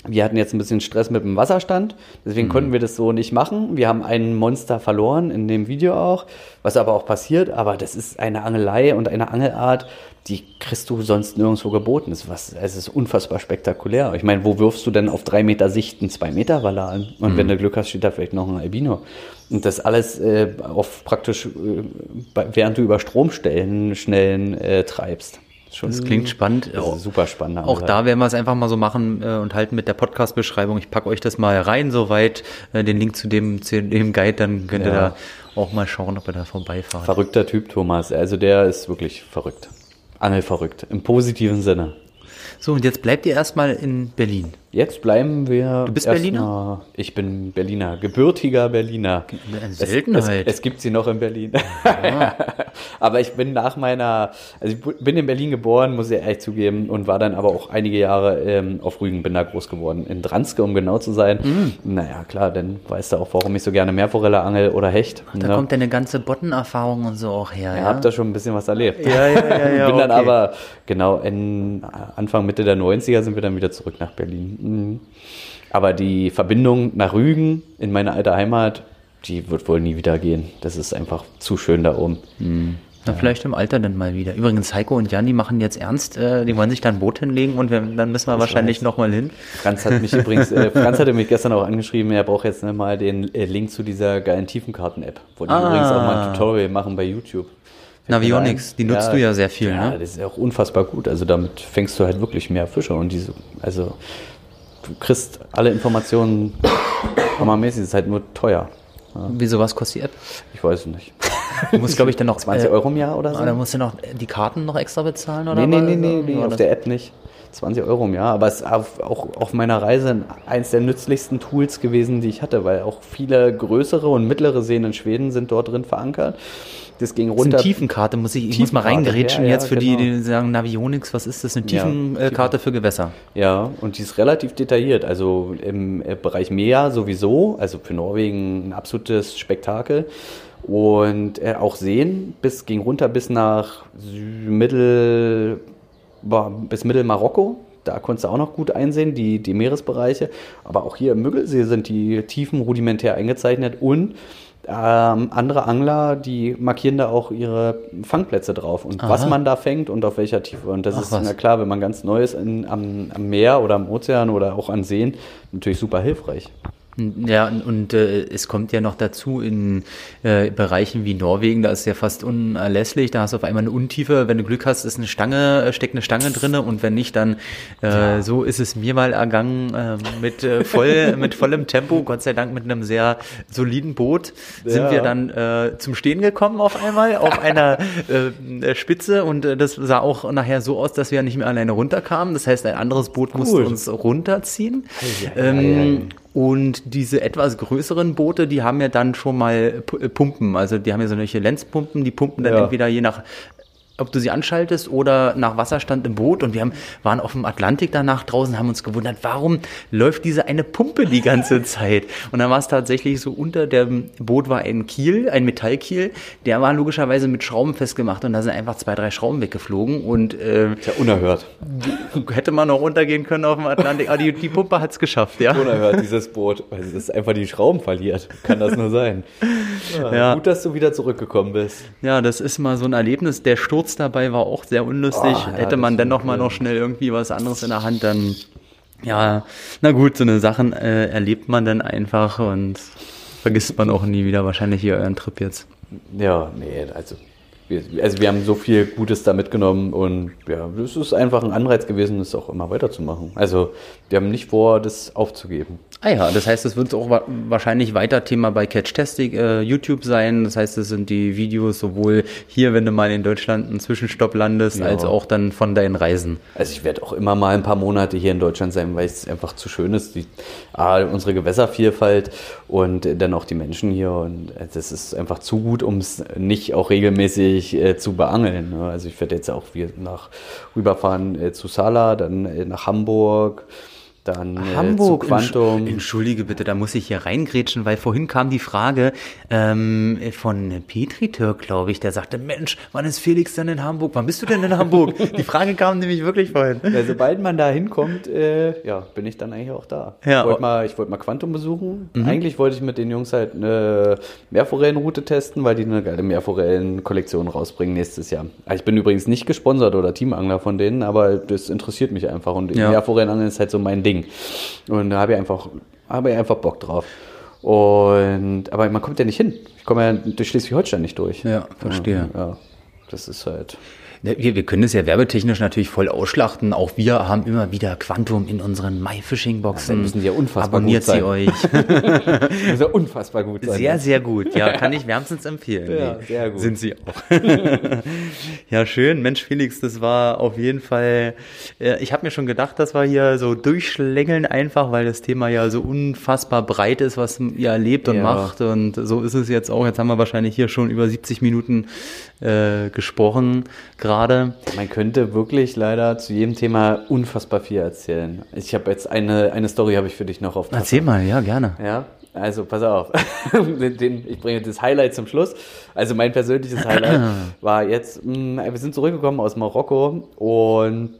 Speaker 1: Wir hatten jetzt ein bisschen Stress mit dem Wasserstand, deswegen konnten wir das so nicht machen. Wir haben einen Monster verloren in dem Video auch, was aber auch passiert. Aber das ist eine Angelei und eine Angelart, die kriegst du sonst nirgendwo geboten. Das ist, was, es ist unfassbar spektakulär. Ich meine, wo wirfst du denn auf drei Meter Sicht einen zwei Meter Waller an? Und wenn du Glück hast, steht da vielleicht noch ein Albino. Und das alles äh, auf praktisch, äh, während du über Stromstellen schnellen äh, treibst. Schon,
Speaker 2: Das klingt spannend.
Speaker 1: Das ist super spannend.
Speaker 2: Auch da werden wir es einfach mal so machen äh, und halten mit der Podcast-Beschreibung. Ich packe euch das mal rein, soweit äh, den Link zu dem, zu dem Guide, dann könnt ihr
Speaker 1: Ja.
Speaker 2: da auch mal schauen, ob ihr da vorbeifahrt.
Speaker 1: Verrückter Typ, Thomas. Also der ist wirklich verrückt. Angelverrückt. Im positiven Sinne.
Speaker 2: So, und jetzt bleibt ihr erstmal in Berlin.
Speaker 1: Jetzt bleiben wir.
Speaker 2: Du bist Berliner?
Speaker 1: Mal, ich bin Berliner, gebürtiger Berliner.
Speaker 2: Eine
Speaker 1: Es,
Speaker 2: Seltenheit.
Speaker 1: es, es gibt sie noch in Berlin. aber ich bin nach meiner, also ich bin in Berlin geboren, muss ich ehrlich zugeben, und war dann aber auch einige Jahre ähm, auf Rügen, bin da groß geworden. In Dranske, um genau zu sein.
Speaker 2: Mm.
Speaker 1: Naja, klar, dann weißt du auch, warum ich so gerne Meerforelle angel oder Hecht.
Speaker 2: Da
Speaker 1: ne?
Speaker 2: kommt deine ganze Bottenerfahrung und so auch her.
Speaker 1: Ja, hab da schon ein bisschen was erlebt.
Speaker 2: Ja, ja, ja, ja,
Speaker 1: Bin dann
Speaker 2: okay.
Speaker 1: aber, genau, in Anfang, Mitte der 90er sind wir dann wieder zurück nach Berlin. Mhm. Aber die Verbindung nach Rügen in meine alte Heimat, die wird wohl nie wieder gehen. Das ist einfach zu schön da oben.
Speaker 2: Na, vielleicht im Alter dann mal wieder. Übrigens, Heiko und Jan, die machen jetzt ernst. Äh, die wollen sich da ein Boot hinlegen und wir, dann müssen wir wahrscheinlich
Speaker 1: weiß.
Speaker 2: nochmal hin.
Speaker 1: Franz hat mich übrigens, äh, Franz hatte mich gestern auch angeschrieben, er braucht jetzt ne, mal den äh, Link zu dieser geilen Tiefenkarten-App, wo die
Speaker 2: Ah.
Speaker 1: übrigens auch mal ein Tutorial machen bei YouTube.
Speaker 2: Navionics, die nutzt du ja sehr viel,
Speaker 1: ja,
Speaker 2: ne?
Speaker 1: das ist ja auch unfassbar gut. Also damit fängst du halt wirklich mehr Fische und diese, also du kriegst alle Informationen hammermäßig, es ist halt nur teuer.
Speaker 2: Wieso, was kostet die App?
Speaker 1: Ich weiß es nicht.
Speaker 2: Du musst, glaube ich, dann noch
Speaker 1: 20
Speaker 2: äh,
Speaker 1: Euro im Jahr oder so?
Speaker 2: Ah, dann musst du noch die Karten noch extra bezahlen, oder?
Speaker 1: Nee, nee, nee, nee, nee auf der App nicht. 20 Euro im Jahr, aber es ist auf, auch auf meiner Reise eins der nützlichsten Tools gewesen, die ich hatte, weil auch viele größere und mittlere Seen in Schweden sind dort drin verankert. Das ging
Speaker 2: Das ist
Speaker 1: runter.
Speaker 2: eine Tiefenkarte, muss ich, ich muss mal
Speaker 1: Tiefenkarte,
Speaker 2: reingrätschen
Speaker 1: ja, ja,
Speaker 2: jetzt für die,
Speaker 1: genau.
Speaker 2: die sagen Navionics, was ist das? Eine
Speaker 1: Ja,
Speaker 2: Tiefenkarte für Gewässer.
Speaker 1: Ja, und die ist relativ detailliert. Also im Bereich Meer sowieso, also für Norwegen ein absolutes Spektakel. Und äh, auch Seen bis, ging runter bis nach Sü- Mittel, bis Mittelmarokko. Da konntest du auch noch gut einsehen, die, die Meeresbereiche. Aber auch hier im Müggelsee sind die Tiefen rudimentär eingezeichnet und ähm, andere Angler, die markieren da auch ihre Fangplätze drauf und Aha. was man da fängt und auf welcher Tiefe. Und das Ach, ist was. na klar, wenn man ganz neu ist in, am, am Meer oder am Ozean oder auch an Seen, natürlich super hilfreich.
Speaker 2: Ja, und, äh, es kommt ja noch dazu in äh, Bereichen wie Norwegen, da ist ja fast unerlässlich, da hast du auf einmal eine Untiefe, wenn du Glück hast, ist eine Stange, äh, steckt eine Stange drinne und wenn nicht, dann äh, ja. so ist es mir mal ergangen äh, mit äh, voll mit vollem Tempo, Gott sei Dank mit einem sehr soliden Boot sind ja. wir dann äh, zum Stehen gekommen auf einmal auf einer äh, Spitze und äh, das sah auch nachher so aus, dass wir nicht mehr alleine runterkamen. Das heißt, ein anderes Boot cool. musste uns runterziehen. Ja, ähm, und diese etwas größeren Boote, die haben ja dann schon mal äh, Pumpen. Also die haben ja solche Lenzpumpen, die pumpen dann ja. entweder je nach ob du sie anschaltest oder nach Wasserstand im Boot. Und wir haben, waren auf dem Atlantik danach draußen, haben uns gewundert, warum läuft diese eine Pumpe die ganze Zeit? Und dann war es tatsächlich so, unter dem Boot war ein Kiel, ein Metallkiel, der war logischerweise mit Schrauben festgemacht und da sind einfach zwei, drei Schrauben weggeflogen. Und
Speaker 1: äh, ja unerhört.
Speaker 2: Hätte man noch runtergehen können auf dem Atlantik, aber die, die Pumpe hat's geschafft, ja.
Speaker 1: Unerhört, dieses Boot, weil es einfach die Schrauben verliert. Kann das nur sein. Ja, ja. Gut, dass du wieder zurückgekommen bist.
Speaker 2: Ja, das ist mal so ein Erlebnis. Der Sturz Sturz dabei war auch sehr unlustig. Oh, ja, Hätte man dann noch mal noch schnell irgendwie was anderes in der Hand, dann ja, na gut, so eine Sachen äh, erlebt man dann einfach und vergisst man auch nie wieder wahrscheinlich hier euren Trip jetzt.
Speaker 1: Ja, nee, also wir, also wir haben so viel Gutes da mitgenommen und ja, es ist einfach ein Anreiz gewesen, das auch immer weiterzumachen. Also wir haben nicht vor, das aufzugeben.
Speaker 2: Ah ja, das heißt, es wird auch wahrscheinlich weiter Thema bei Catch Testing äh, YouTube sein. Das heißt, es sind die Videos sowohl hier, wenn du mal in Deutschland einen Zwischenstopp landest, ja. als auch dann von deinen Reisen.
Speaker 1: Also ich werde auch immer mal ein paar Monate hier in Deutschland sein, weil es einfach zu schön ist. Die, ah, unsere Gewässervielfalt und dann auch die Menschen hier. Und das ist einfach zu gut, um es nicht auch regelmäßig äh, zu beangeln. Ne? Also ich werde jetzt auch wieder nach rüberfahren äh, zu Sala, dann äh, nach Hamburg. Dann
Speaker 2: äh, Hamburg, Quantum. Entschuldige bitte, da muss ich hier reingrätschen, weil vorhin kam die Frage ähm, von Petri Türk, glaube ich, der sagte, Mensch, wann ist Felix denn in Hamburg? Wann bist du denn in Hamburg? die Frage kam nämlich wirklich vorhin.
Speaker 1: Ja, sobald man da hinkommt, äh, ja, bin ich dann eigentlich auch da. Ja, ich wollte mal, wollt mal Quantum besuchen. Mhm. Eigentlich wollte ich mit den Jungs halt eine Meerforellenroute testen, weil die eine geile Meerforellen-Kollektion rausbringen nächstes Jahr. Also ich bin übrigens nicht gesponsert oder Teamangler von denen, aber das interessiert mich einfach und ja. Meerforellenangeln ist halt so mein Ding. Ding. Und da habe ich einfach, habe ich einfach Bock drauf. Und, aber man kommt ja nicht hin. Ich komme ja durch Schleswig-Holstein nicht durch.
Speaker 2: Ja, verstehe.
Speaker 1: Ja, das ist halt.
Speaker 2: Ne, wir, wir können es ja werbetechnisch natürlich voll ausschlachten. Auch wir haben immer wieder Quantum in unseren MyFishing-Boxen.
Speaker 1: Ja, müssen sie ja unfassbar
Speaker 2: Abonniert
Speaker 1: gut
Speaker 2: sie euch.
Speaker 1: müssen ja unfassbar gut
Speaker 2: sein. Sehr, sehr gut. Ja, kann ich wärmstens empfehlen. Ja, nee, sehr gut. Sind sie auch. ja, schön. Mensch, Felix, das war auf jeden Fall, äh, ich habe mir schon gedacht, dass wir hier so durchschlängeln einfach, weil das Thema ja so unfassbar breit ist, was ihr erlebt und ja. macht. Und so ist es jetzt auch. Jetzt haben wir wahrscheinlich hier schon über 70 Minuten äh, gesprochen gerade.
Speaker 1: Man könnte wirklich leider zu jedem Thema unfassbar viel erzählen. Ich habe jetzt eine, eine Story habe ich für dich noch auf.
Speaker 2: Erzähl mal, ja, gerne.
Speaker 1: Ja, also pass auf. den, den, ich bringe das Highlight zum Schluss. Also mein persönliches Highlight war jetzt, mh, wir sind zurückgekommen aus Marokko und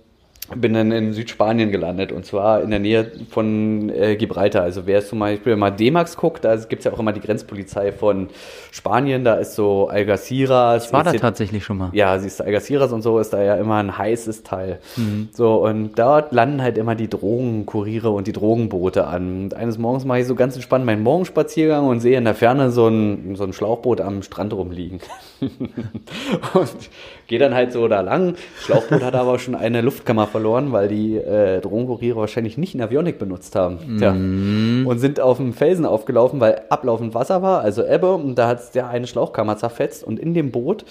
Speaker 1: bin dann in Südspanien gelandet und zwar in der Nähe von äh, Gibraltar. Also wer zum Beispiel mal D-Max guckt, da gibt es ja auch immer die Grenzpolizei von Spanien, da ist so Algeciras.
Speaker 2: Ich war da tatsächlich schon mal.
Speaker 1: Ja, siehst du, Algeciras und so ist da ja immer ein heißes Teil. Mhm. So, und dort landen halt immer die Drogenkuriere und die Drogenboote an. Und eines Morgens mache ich so ganz entspannt meinen Morgenspaziergang und sehe in der Ferne so ein, so ein Schlauchboot am Strand rumliegen. und gehe dann halt so da lang. Schlauchboot hat aber schon eine Luftkammer verloren, weil die äh, Drogenkuriere wahrscheinlich nicht Avionik benutzt haben. Tja. Mm. Und sind auf dem Felsen aufgelaufen, weil ablaufend Wasser war, also Ebbe. Und da hat der eine Schlauchkammer zerfetzt. Und in dem Boot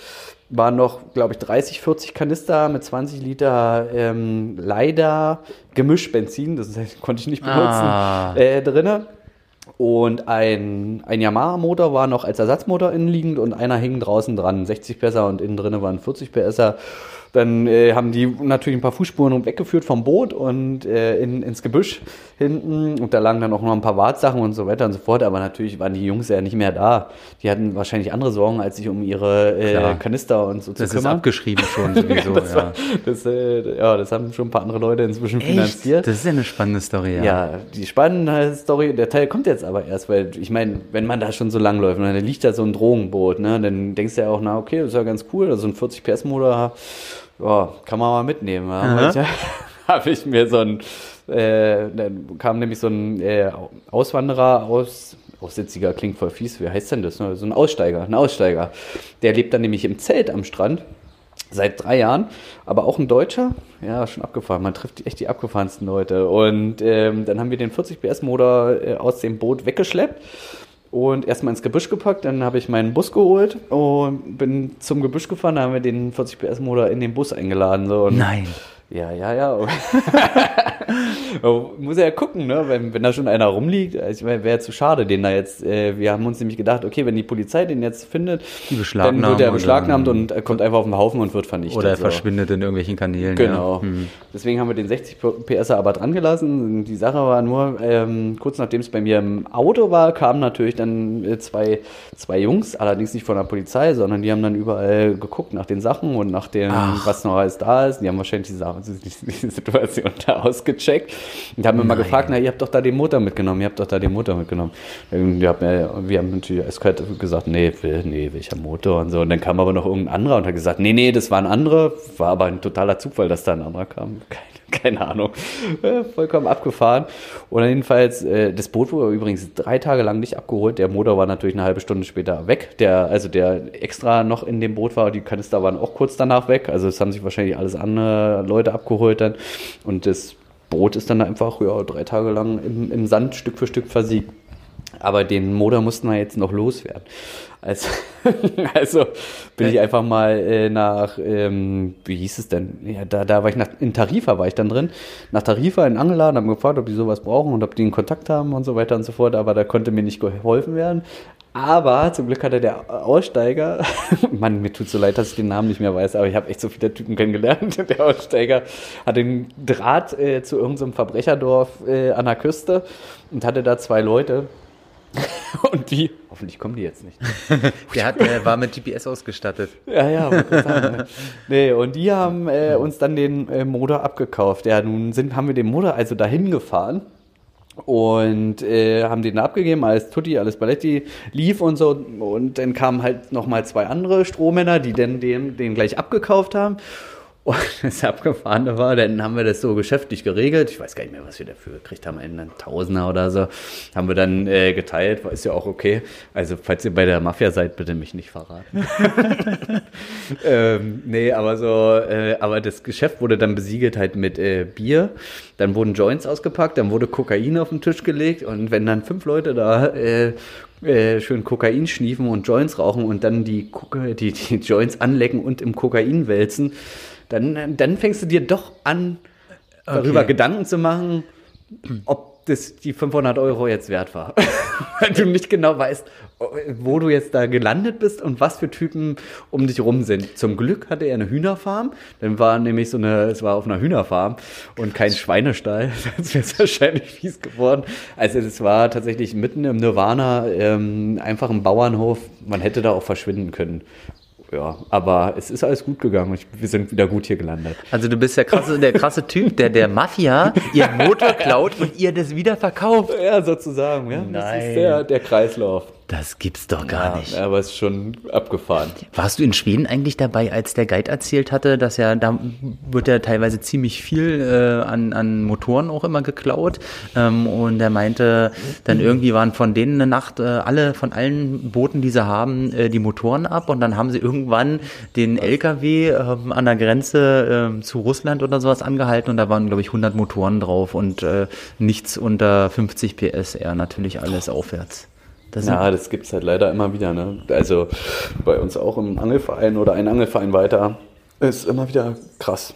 Speaker 1: waren noch, glaube ich, 30, 40 Kanister mit 20 Liter ähm, leider Gemischbenzin, das konnte ich nicht benutzen, ah. äh, drinne. Und ein, ein Yamaha-Motor war noch als Ersatzmotor innenliegend und einer hing draußen dran. 60 PS und innen drin waren 40 PS. Dann äh, haben die natürlich ein paar Fußspuren weggeführt vom Boot und äh, in, ins Gebüsch hinten. Und da lagen dann auch noch ein paar Wartsachen und so weiter und so fort. Aber natürlich waren die Jungs ja nicht mehr da. Die hatten wahrscheinlich andere Sorgen, als sich um ihre äh, Kanister und so
Speaker 2: das zu kümmern. Das ist abgeschrieben schon sowieso.
Speaker 1: das,
Speaker 2: ja.
Speaker 1: das, äh, ja, das haben schon ein paar andere Leute inzwischen Echt? finanziert.
Speaker 2: Das ist ja eine spannende Story,
Speaker 1: ja. Ja, die spannende Story, der Teil kommt jetzt aber erst, weil ich meine, wenn man da schon so lang läuft und dann liegt da so ein Drogenboot, ne, dann denkst du ja auch, na okay, das ist ja ganz cool, also ein 40 PS Motor ja, kann man mal mitnehmen. Ja. habe ich mir so ein, äh, dann kam nämlich so ein äh, Auswanderer aus, Aussitziger klingt voll fies, wie heißt denn das? Ne? So ein Aussteiger, ein Aussteiger. Der lebt dann nämlich im Zelt am Strand seit drei Jahren, aber auch ein Deutscher, ja, schon abgefahren. Man trifft echt die abgefahrensten Leute. Und ähm, dann haben wir den 40 PS Motor äh, aus dem Boot weggeschleppt und erstmal ins Gebüsch gepackt. Dann habe ich meinen Bus geholt und bin zum Gebüsch gefahren. Da haben wir den 40 PS Motor in den Bus eingeladen. So.
Speaker 2: Nein.
Speaker 1: Ja, ja, ja. Muss ja gucken, ne? wenn, wenn da schon einer rumliegt. Also ich meine, wäre zu schade, den da jetzt. Äh, wir haben uns nämlich gedacht, okay, wenn die Polizei den jetzt findet, dann wird er beschlagnahmt und er kommt einfach auf den Haufen und wird vernichtet.
Speaker 2: Oder er so. verschwindet in irgendwelchen Kanälen.
Speaker 1: Genau. Ja. Hm. Deswegen haben wir den 60 PS aber dran gelassen. Die Sache war nur, ähm, kurz nachdem es bei mir im Auto war, kamen natürlich dann äh, zwei, zwei Jungs, allerdings nicht von der Polizei, sondern die haben dann überall geguckt nach den Sachen und nach dem, Ach. was noch alles da ist. Die haben wahrscheinlich die Sachen die Situation da ausgecheckt und haben mir mal gefragt, na, ihr habt doch da den Motor mitgenommen, ihr habt doch da den Motor mitgenommen. Wir haben, wir haben natürlich eiskalt gesagt, nee, nee, welcher Motor und so. Und dann kam aber noch irgendein anderer und hat gesagt, nee, nee, das war ein anderer. War aber ein totaler Zufall, dass da ein anderer kam. Keine keine Ahnung, äh, vollkommen abgefahren. Und jedenfalls, äh, das Boot wurde übrigens drei Tage lang nicht abgeholt. Der Motor war natürlich eine halbe Stunde später weg. Der, also der extra noch in dem Boot war, die Kanister waren auch kurz danach weg. Also es haben sich wahrscheinlich alles andere Leute abgeholt dann. Und das Boot ist dann einfach ja, drei Tage lang im, im Sand Stück für Stück versiegt. Aber den Motor mussten wir jetzt noch loswerden. Also, also bin ich einfach mal äh, nach, ähm, wie hieß es denn? Ja, da, da war ich nach, in Tarifa war ich dann drin. Nach Tarifa in Angeladen, habe gefragt, ob die sowas brauchen und ob die einen Kontakt haben und so weiter und so fort. Aber da konnte mir nicht geholfen werden. Aber zum Glück hatte der Aussteiger, Mann, mir tut so leid, dass ich den Namen nicht mehr weiß, aber ich habe echt so viele Typen kennengelernt. Der Aussteiger hatte einen Draht äh, zu irgendeinem Verbrecherdorf äh, an der Küste und hatte da zwei Leute, Und die, hoffentlich kommen die jetzt nicht.
Speaker 2: der, hat, der war mit GPS ausgestattet.
Speaker 1: Ja, ja, sagen, nee, und die haben äh, uns dann den äh, Motor abgekauft. Ja, nun sind, haben wir den Motor also dahin gefahren und äh, haben den abgegeben, alles Tutti, alles Balletti lief und so und dann kamen halt nochmal zwei andere Strohmänner, die dann den, den gleich abgekauft haben und das Abgefahrene war, dann haben wir das so geschäftlich geregelt. Ich weiß gar nicht mehr, was wir dafür gekriegt haben, einen Tausender oder so. Haben wir dann äh, geteilt, ist ja auch okay. Also, falls ihr bei der Mafia seid, bitte mich nicht verraten. ähm, nee, aber so, äh, aber das Geschäft wurde dann besiegelt halt mit äh, Bier. Dann wurden Joints ausgepackt, dann wurde Kokain auf den Tisch gelegt und wenn dann fünf Leute da äh, äh, schön Kokain schniefen und Joints rauchen und dann die, die, die Joints anlecken und im Kokain wälzen, dann, dann fängst du dir doch an, darüber okay. Gedanken zu machen, ob das die 500 Euro jetzt wert war. Weil du nicht genau weißt, wo du jetzt da gelandet bist und was für Typen um dich rum sind. Zum Glück hatte er eine Hühnerfarm. Dann war nämlich so eine, es war auf einer Hühnerfarm und kein Schweinestall. Das wäre wahrscheinlich fies geworden. Also es war tatsächlich mitten im Nirvana, ähm, einfach ein Bauernhof. Man hätte da auch verschwinden können ja, aber es ist alles gut gegangen. Ich, wir sind wieder gut hier gelandet.
Speaker 2: Also du bist der krasse, der krasse Typ, der der Mafia ihren Motor klaut und ihr das wieder verkauft.
Speaker 1: Ja, sozusagen. Ja.
Speaker 2: Nein.
Speaker 1: Das ist der, der Kreislauf.
Speaker 2: Das gibt's doch gar
Speaker 1: ja,
Speaker 2: nicht.
Speaker 1: Aber es ist schon abgefahren.
Speaker 2: Warst du in Schweden eigentlich dabei, als der Guide erzählt hatte, dass ja da wird ja teilweise ziemlich viel äh, an, an Motoren auch immer geklaut. Ähm, und er meinte, dann irgendwie waren von denen eine Nacht äh, alle von allen Booten, die sie haben, äh, die Motoren ab und dann haben sie irgendwann den LKW äh, an der Grenze äh, zu Russland oder sowas angehalten und da waren glaube ich 100 Motoren drauf und äh, nichts unter 50 PS, eher natürlich alles aufwärts.
Speaker 1: Das ja, das gibt es halt leider immer wieder. Ne? Also bei uns auch im Angelverein oder ein Angelverein weiter ist immer wieder krass.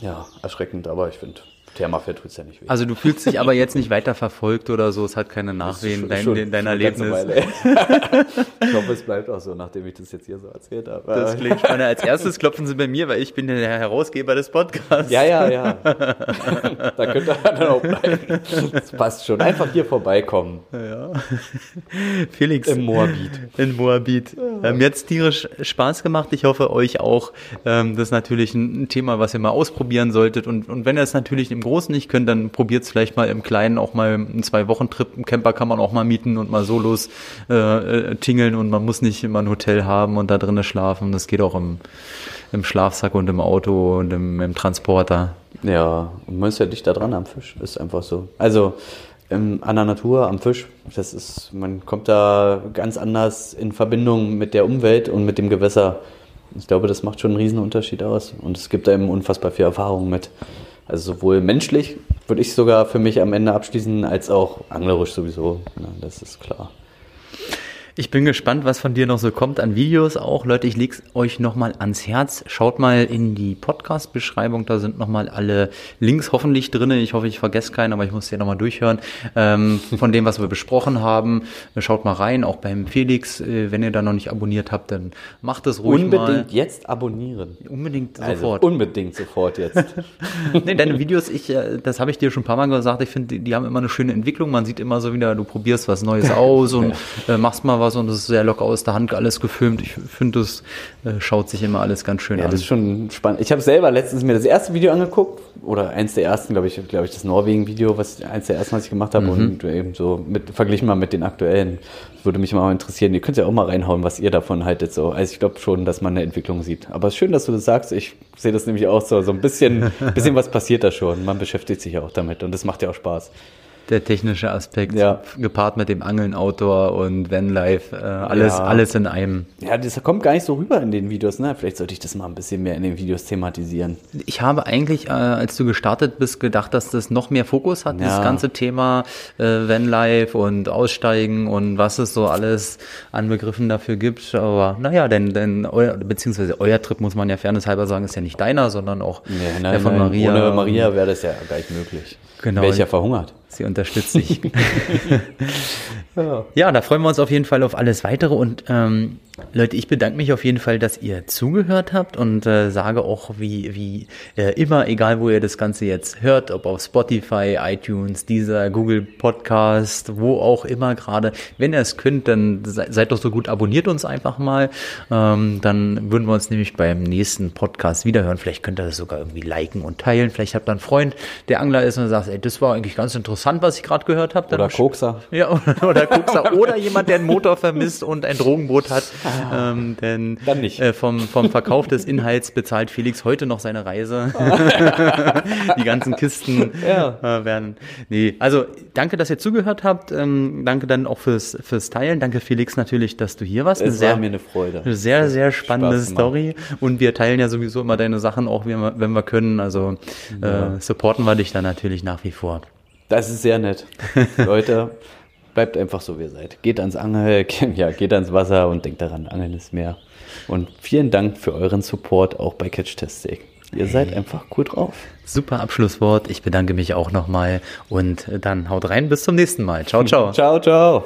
Speaker 1: Ja, erschreckend, aber ich finde, Thermafett tut es ja nicht weh.
Speaker 2: Also du fühlst dich aber jetzt nicht weiter verfolgt oder so, es hat keine Nachwehen, dein, schon, dein Erlebnis.
Speaker 1: ich hoffe, es bleibt auch so, nachdem ich das jetzt hier so erzählt habe.
Speaker 2: Das klingt spannend. Als erstes klopfen sie bei mir, weil ich bin der Herausgeber des Podcasts.
Speaker 1: Ja, ja, ja. da könnt ihr dann auch bleiben. Das passt schon. Einfach hier vorbeikommen. Ja.
Speaker 2: Felix.
Speaker 1: Im Moabit.
Speaker 2: In Moabit. Ja. Ähm, jetzt tierisch Spaß gemacht. Ich hoffe, euch auch. Ähm, das ist natürlich ein Thema, was ihr mal ausprobieren solltet. Und, und wenn ihr es natürlich im Großen nicht könnt, dann probiert es vielleicht mal im Kleinen auch mal einen Zwei-Wochen-Trip. Ein Camper kann man auch mal mieten und mal solos äh, äh, tingeln und man muss nicht immer ein Hotel haben und da drinnen schlafen. Das geht auch im, im Schlafsack und im Auto und im, im Transporter.
Speaker 1: Ja, und man ist ja dichter dran am Fisch, ist einfach so. Also ähm, an der Natur, am Fisch, das ist, man kommt da ganz anders in Verbindung mit der Umwelt und mit dem Gewässer. Ich glaube, das macht schon einen riesen Unterschied aus. Und es gibt da eben unfassbar viel Erfahrung mit. Also sowohl menschlich, würde ich sogar für mich am Ende abschließen, als auch anglerisch sowieso. Ja, das ist klar.
Speaker 2: Ich bin gespannt, was von dir noch so kommt an Videos auch. Leute, ich leg's euch nochmal ans Herz. Schaut mal in die Podcast-Beschreibung, da sind nochmal alle Links hoffentlich drin. Ich hoffe, ich vergesse keinen, aber ich muss den nochmal durchhören. Ähm, von dem, was wir besprochen haben. Schaut mal rein, auch beim Felix. Äh, wenn ihr da noch nicht abonniert habt, dann macht es ruhig
Speaker 1: unbedingt
Speaker 2: mal.
Speaker 1: Unbedingt jetzt abonnieren.
Speaker 2: Unbedingt
Speaker 1: also
Speaker 2: sofort.
Speaker 1: Unbedingt sofort jetzt.
Speaker 2: nee, deine Videos, ich, äh, das habe ich dir schon ein paar Mal gesagt, ich finde, die, die, haben immer eine schöne Entwicklung. Man sieht immer so wieder, du probierst was Neues aus und äh, machst mal was was und es ist sehr locker aus der Hand alles gefilmt. Ich finde, es äh, schaut sich immer alles ganz schön
Speaker 1: ja,
Speaker 2: an.
Speaker 1: das ist schon spannend. Ich habe selber letztens mir das erste Video angeguckt oder eins der ersten, glaube ich, glaube ich, das Norwegen-Video, was eins der ersten, was ich gemacht habe mhm. und eben so mit, verglichen mal mit den aktuellen. würde mich mal interessieren. Ihr könnt ja auch mal reinhauen, was ihr davon haltet. So, also ich glaube schon, dass man eine Entwicklung sieht. Aber es ist schön, dass du das sagst. Ich sehe das nämlich auch so, so ein bisschen, bisschen was passiert da schon. Man beschäftigt sich ja auch damit und das macht ja auch Spaß
Speaker 2: der technische Aspekt, ja. gepaart mit dem Angeln, Outdoor und Vanlife, äh, alles, ja. alles in einem.
Speaker 1: Ja, das kommt gar nicht so rüber in den Videos, ne? Vielleicht sollte ich das mal ein bisschen mehr in den Videos thematisieren.
Speaker 2: Ich habe eigentlich, äh, als du gestartet bist, gedacht, dass das noch mehr Fokus hat, ja. das ganze Thema äh, Vanlife und Aussteigen und was es so alles an Begriffen dafür gibt. Aber naja, denn, denn euer, beziehungsweise euer Trip, muss man ja fairnesshalber sagen, ist ja nicht deiner, sondern auch
Speaker 1: nee, nein, der von nein, Maria. Ohne Maria wäre das ja gar nicht möglich.
Speaker 2: Genau.
Speaker 1: Wäre ich ja verhungert.
Speaker 2: Sie unterstützt dich. ja. ja, da freuen wir uns auf jeden Fall auf alles weitere. Und ähm, Leute, ich bedanke mich auf jeden Fall, dass ihr zugehört habt und äh, sage auch wie, wie äh, immer, egal wo ihr das Ganze jetzt hört, ob auf Spotify, iTunes, dieser Google Podcast, wo auch immer gerade, wenn ihr es könnt, dann seid doch so gut, abonniert uns einfach mal. Ähm, dann würden wir uns nämlich beim nächsten Podcast wiederhören. Vielleicht könnt ihr das sogar irgendwie liken und teilen. Vielleicht habt ihr einen Freund, der Angler ist und sagt, ey, das war eigentlich ganz interessant, was ich gerade gehört habe.
Speaker 1: Oder Kokser.
Speaker 2: Ja, oder, oder Kokser. oder jemand, der einen Motor vermisst und ein Drogenboot hat. Ah, ähm, denn
Speaker 1: Dann nicht.
Speaker 2: Äh, vom, vom Verkauf des Inhalts bezahlt Felix heute noch seine Reise. die ganzen Kisten ja. äh, werden. Nee, also danke, dass ihr zugehört habt. Ähm, danke dann auch fürs, fürs Teilen. Danke, Felix, natürlich, dass du hier warst.
Speaker 1: Es sehr, war mir eine Freude.
Speaker 2: Eine sehr, sehr spannende Story. Und wir teilen ja sowieso immer deine Sachen auch, wenn wir, wenn wir können. Also ja. äh, supporten wir dich dann natürlich nach wie vor.
Speaker 1: Das ist sehr nett. Leute, bleibt einfach so, wie ihr seid. Geht ans Angel, ja, geht ans Wasser und denkt daran, Angeln ist mehr. Und vielen Dank für euren Support auch bei Catch Test Steak. Ihr seid hey. einfach cool drauf.
Speaker 2: Super Abschlusswort. Ich bedanke mich auch nochmal und dann haut rein. Bis zum nächsten Mal. Ciao, ciao.
Speaker 1: ciao, ciao.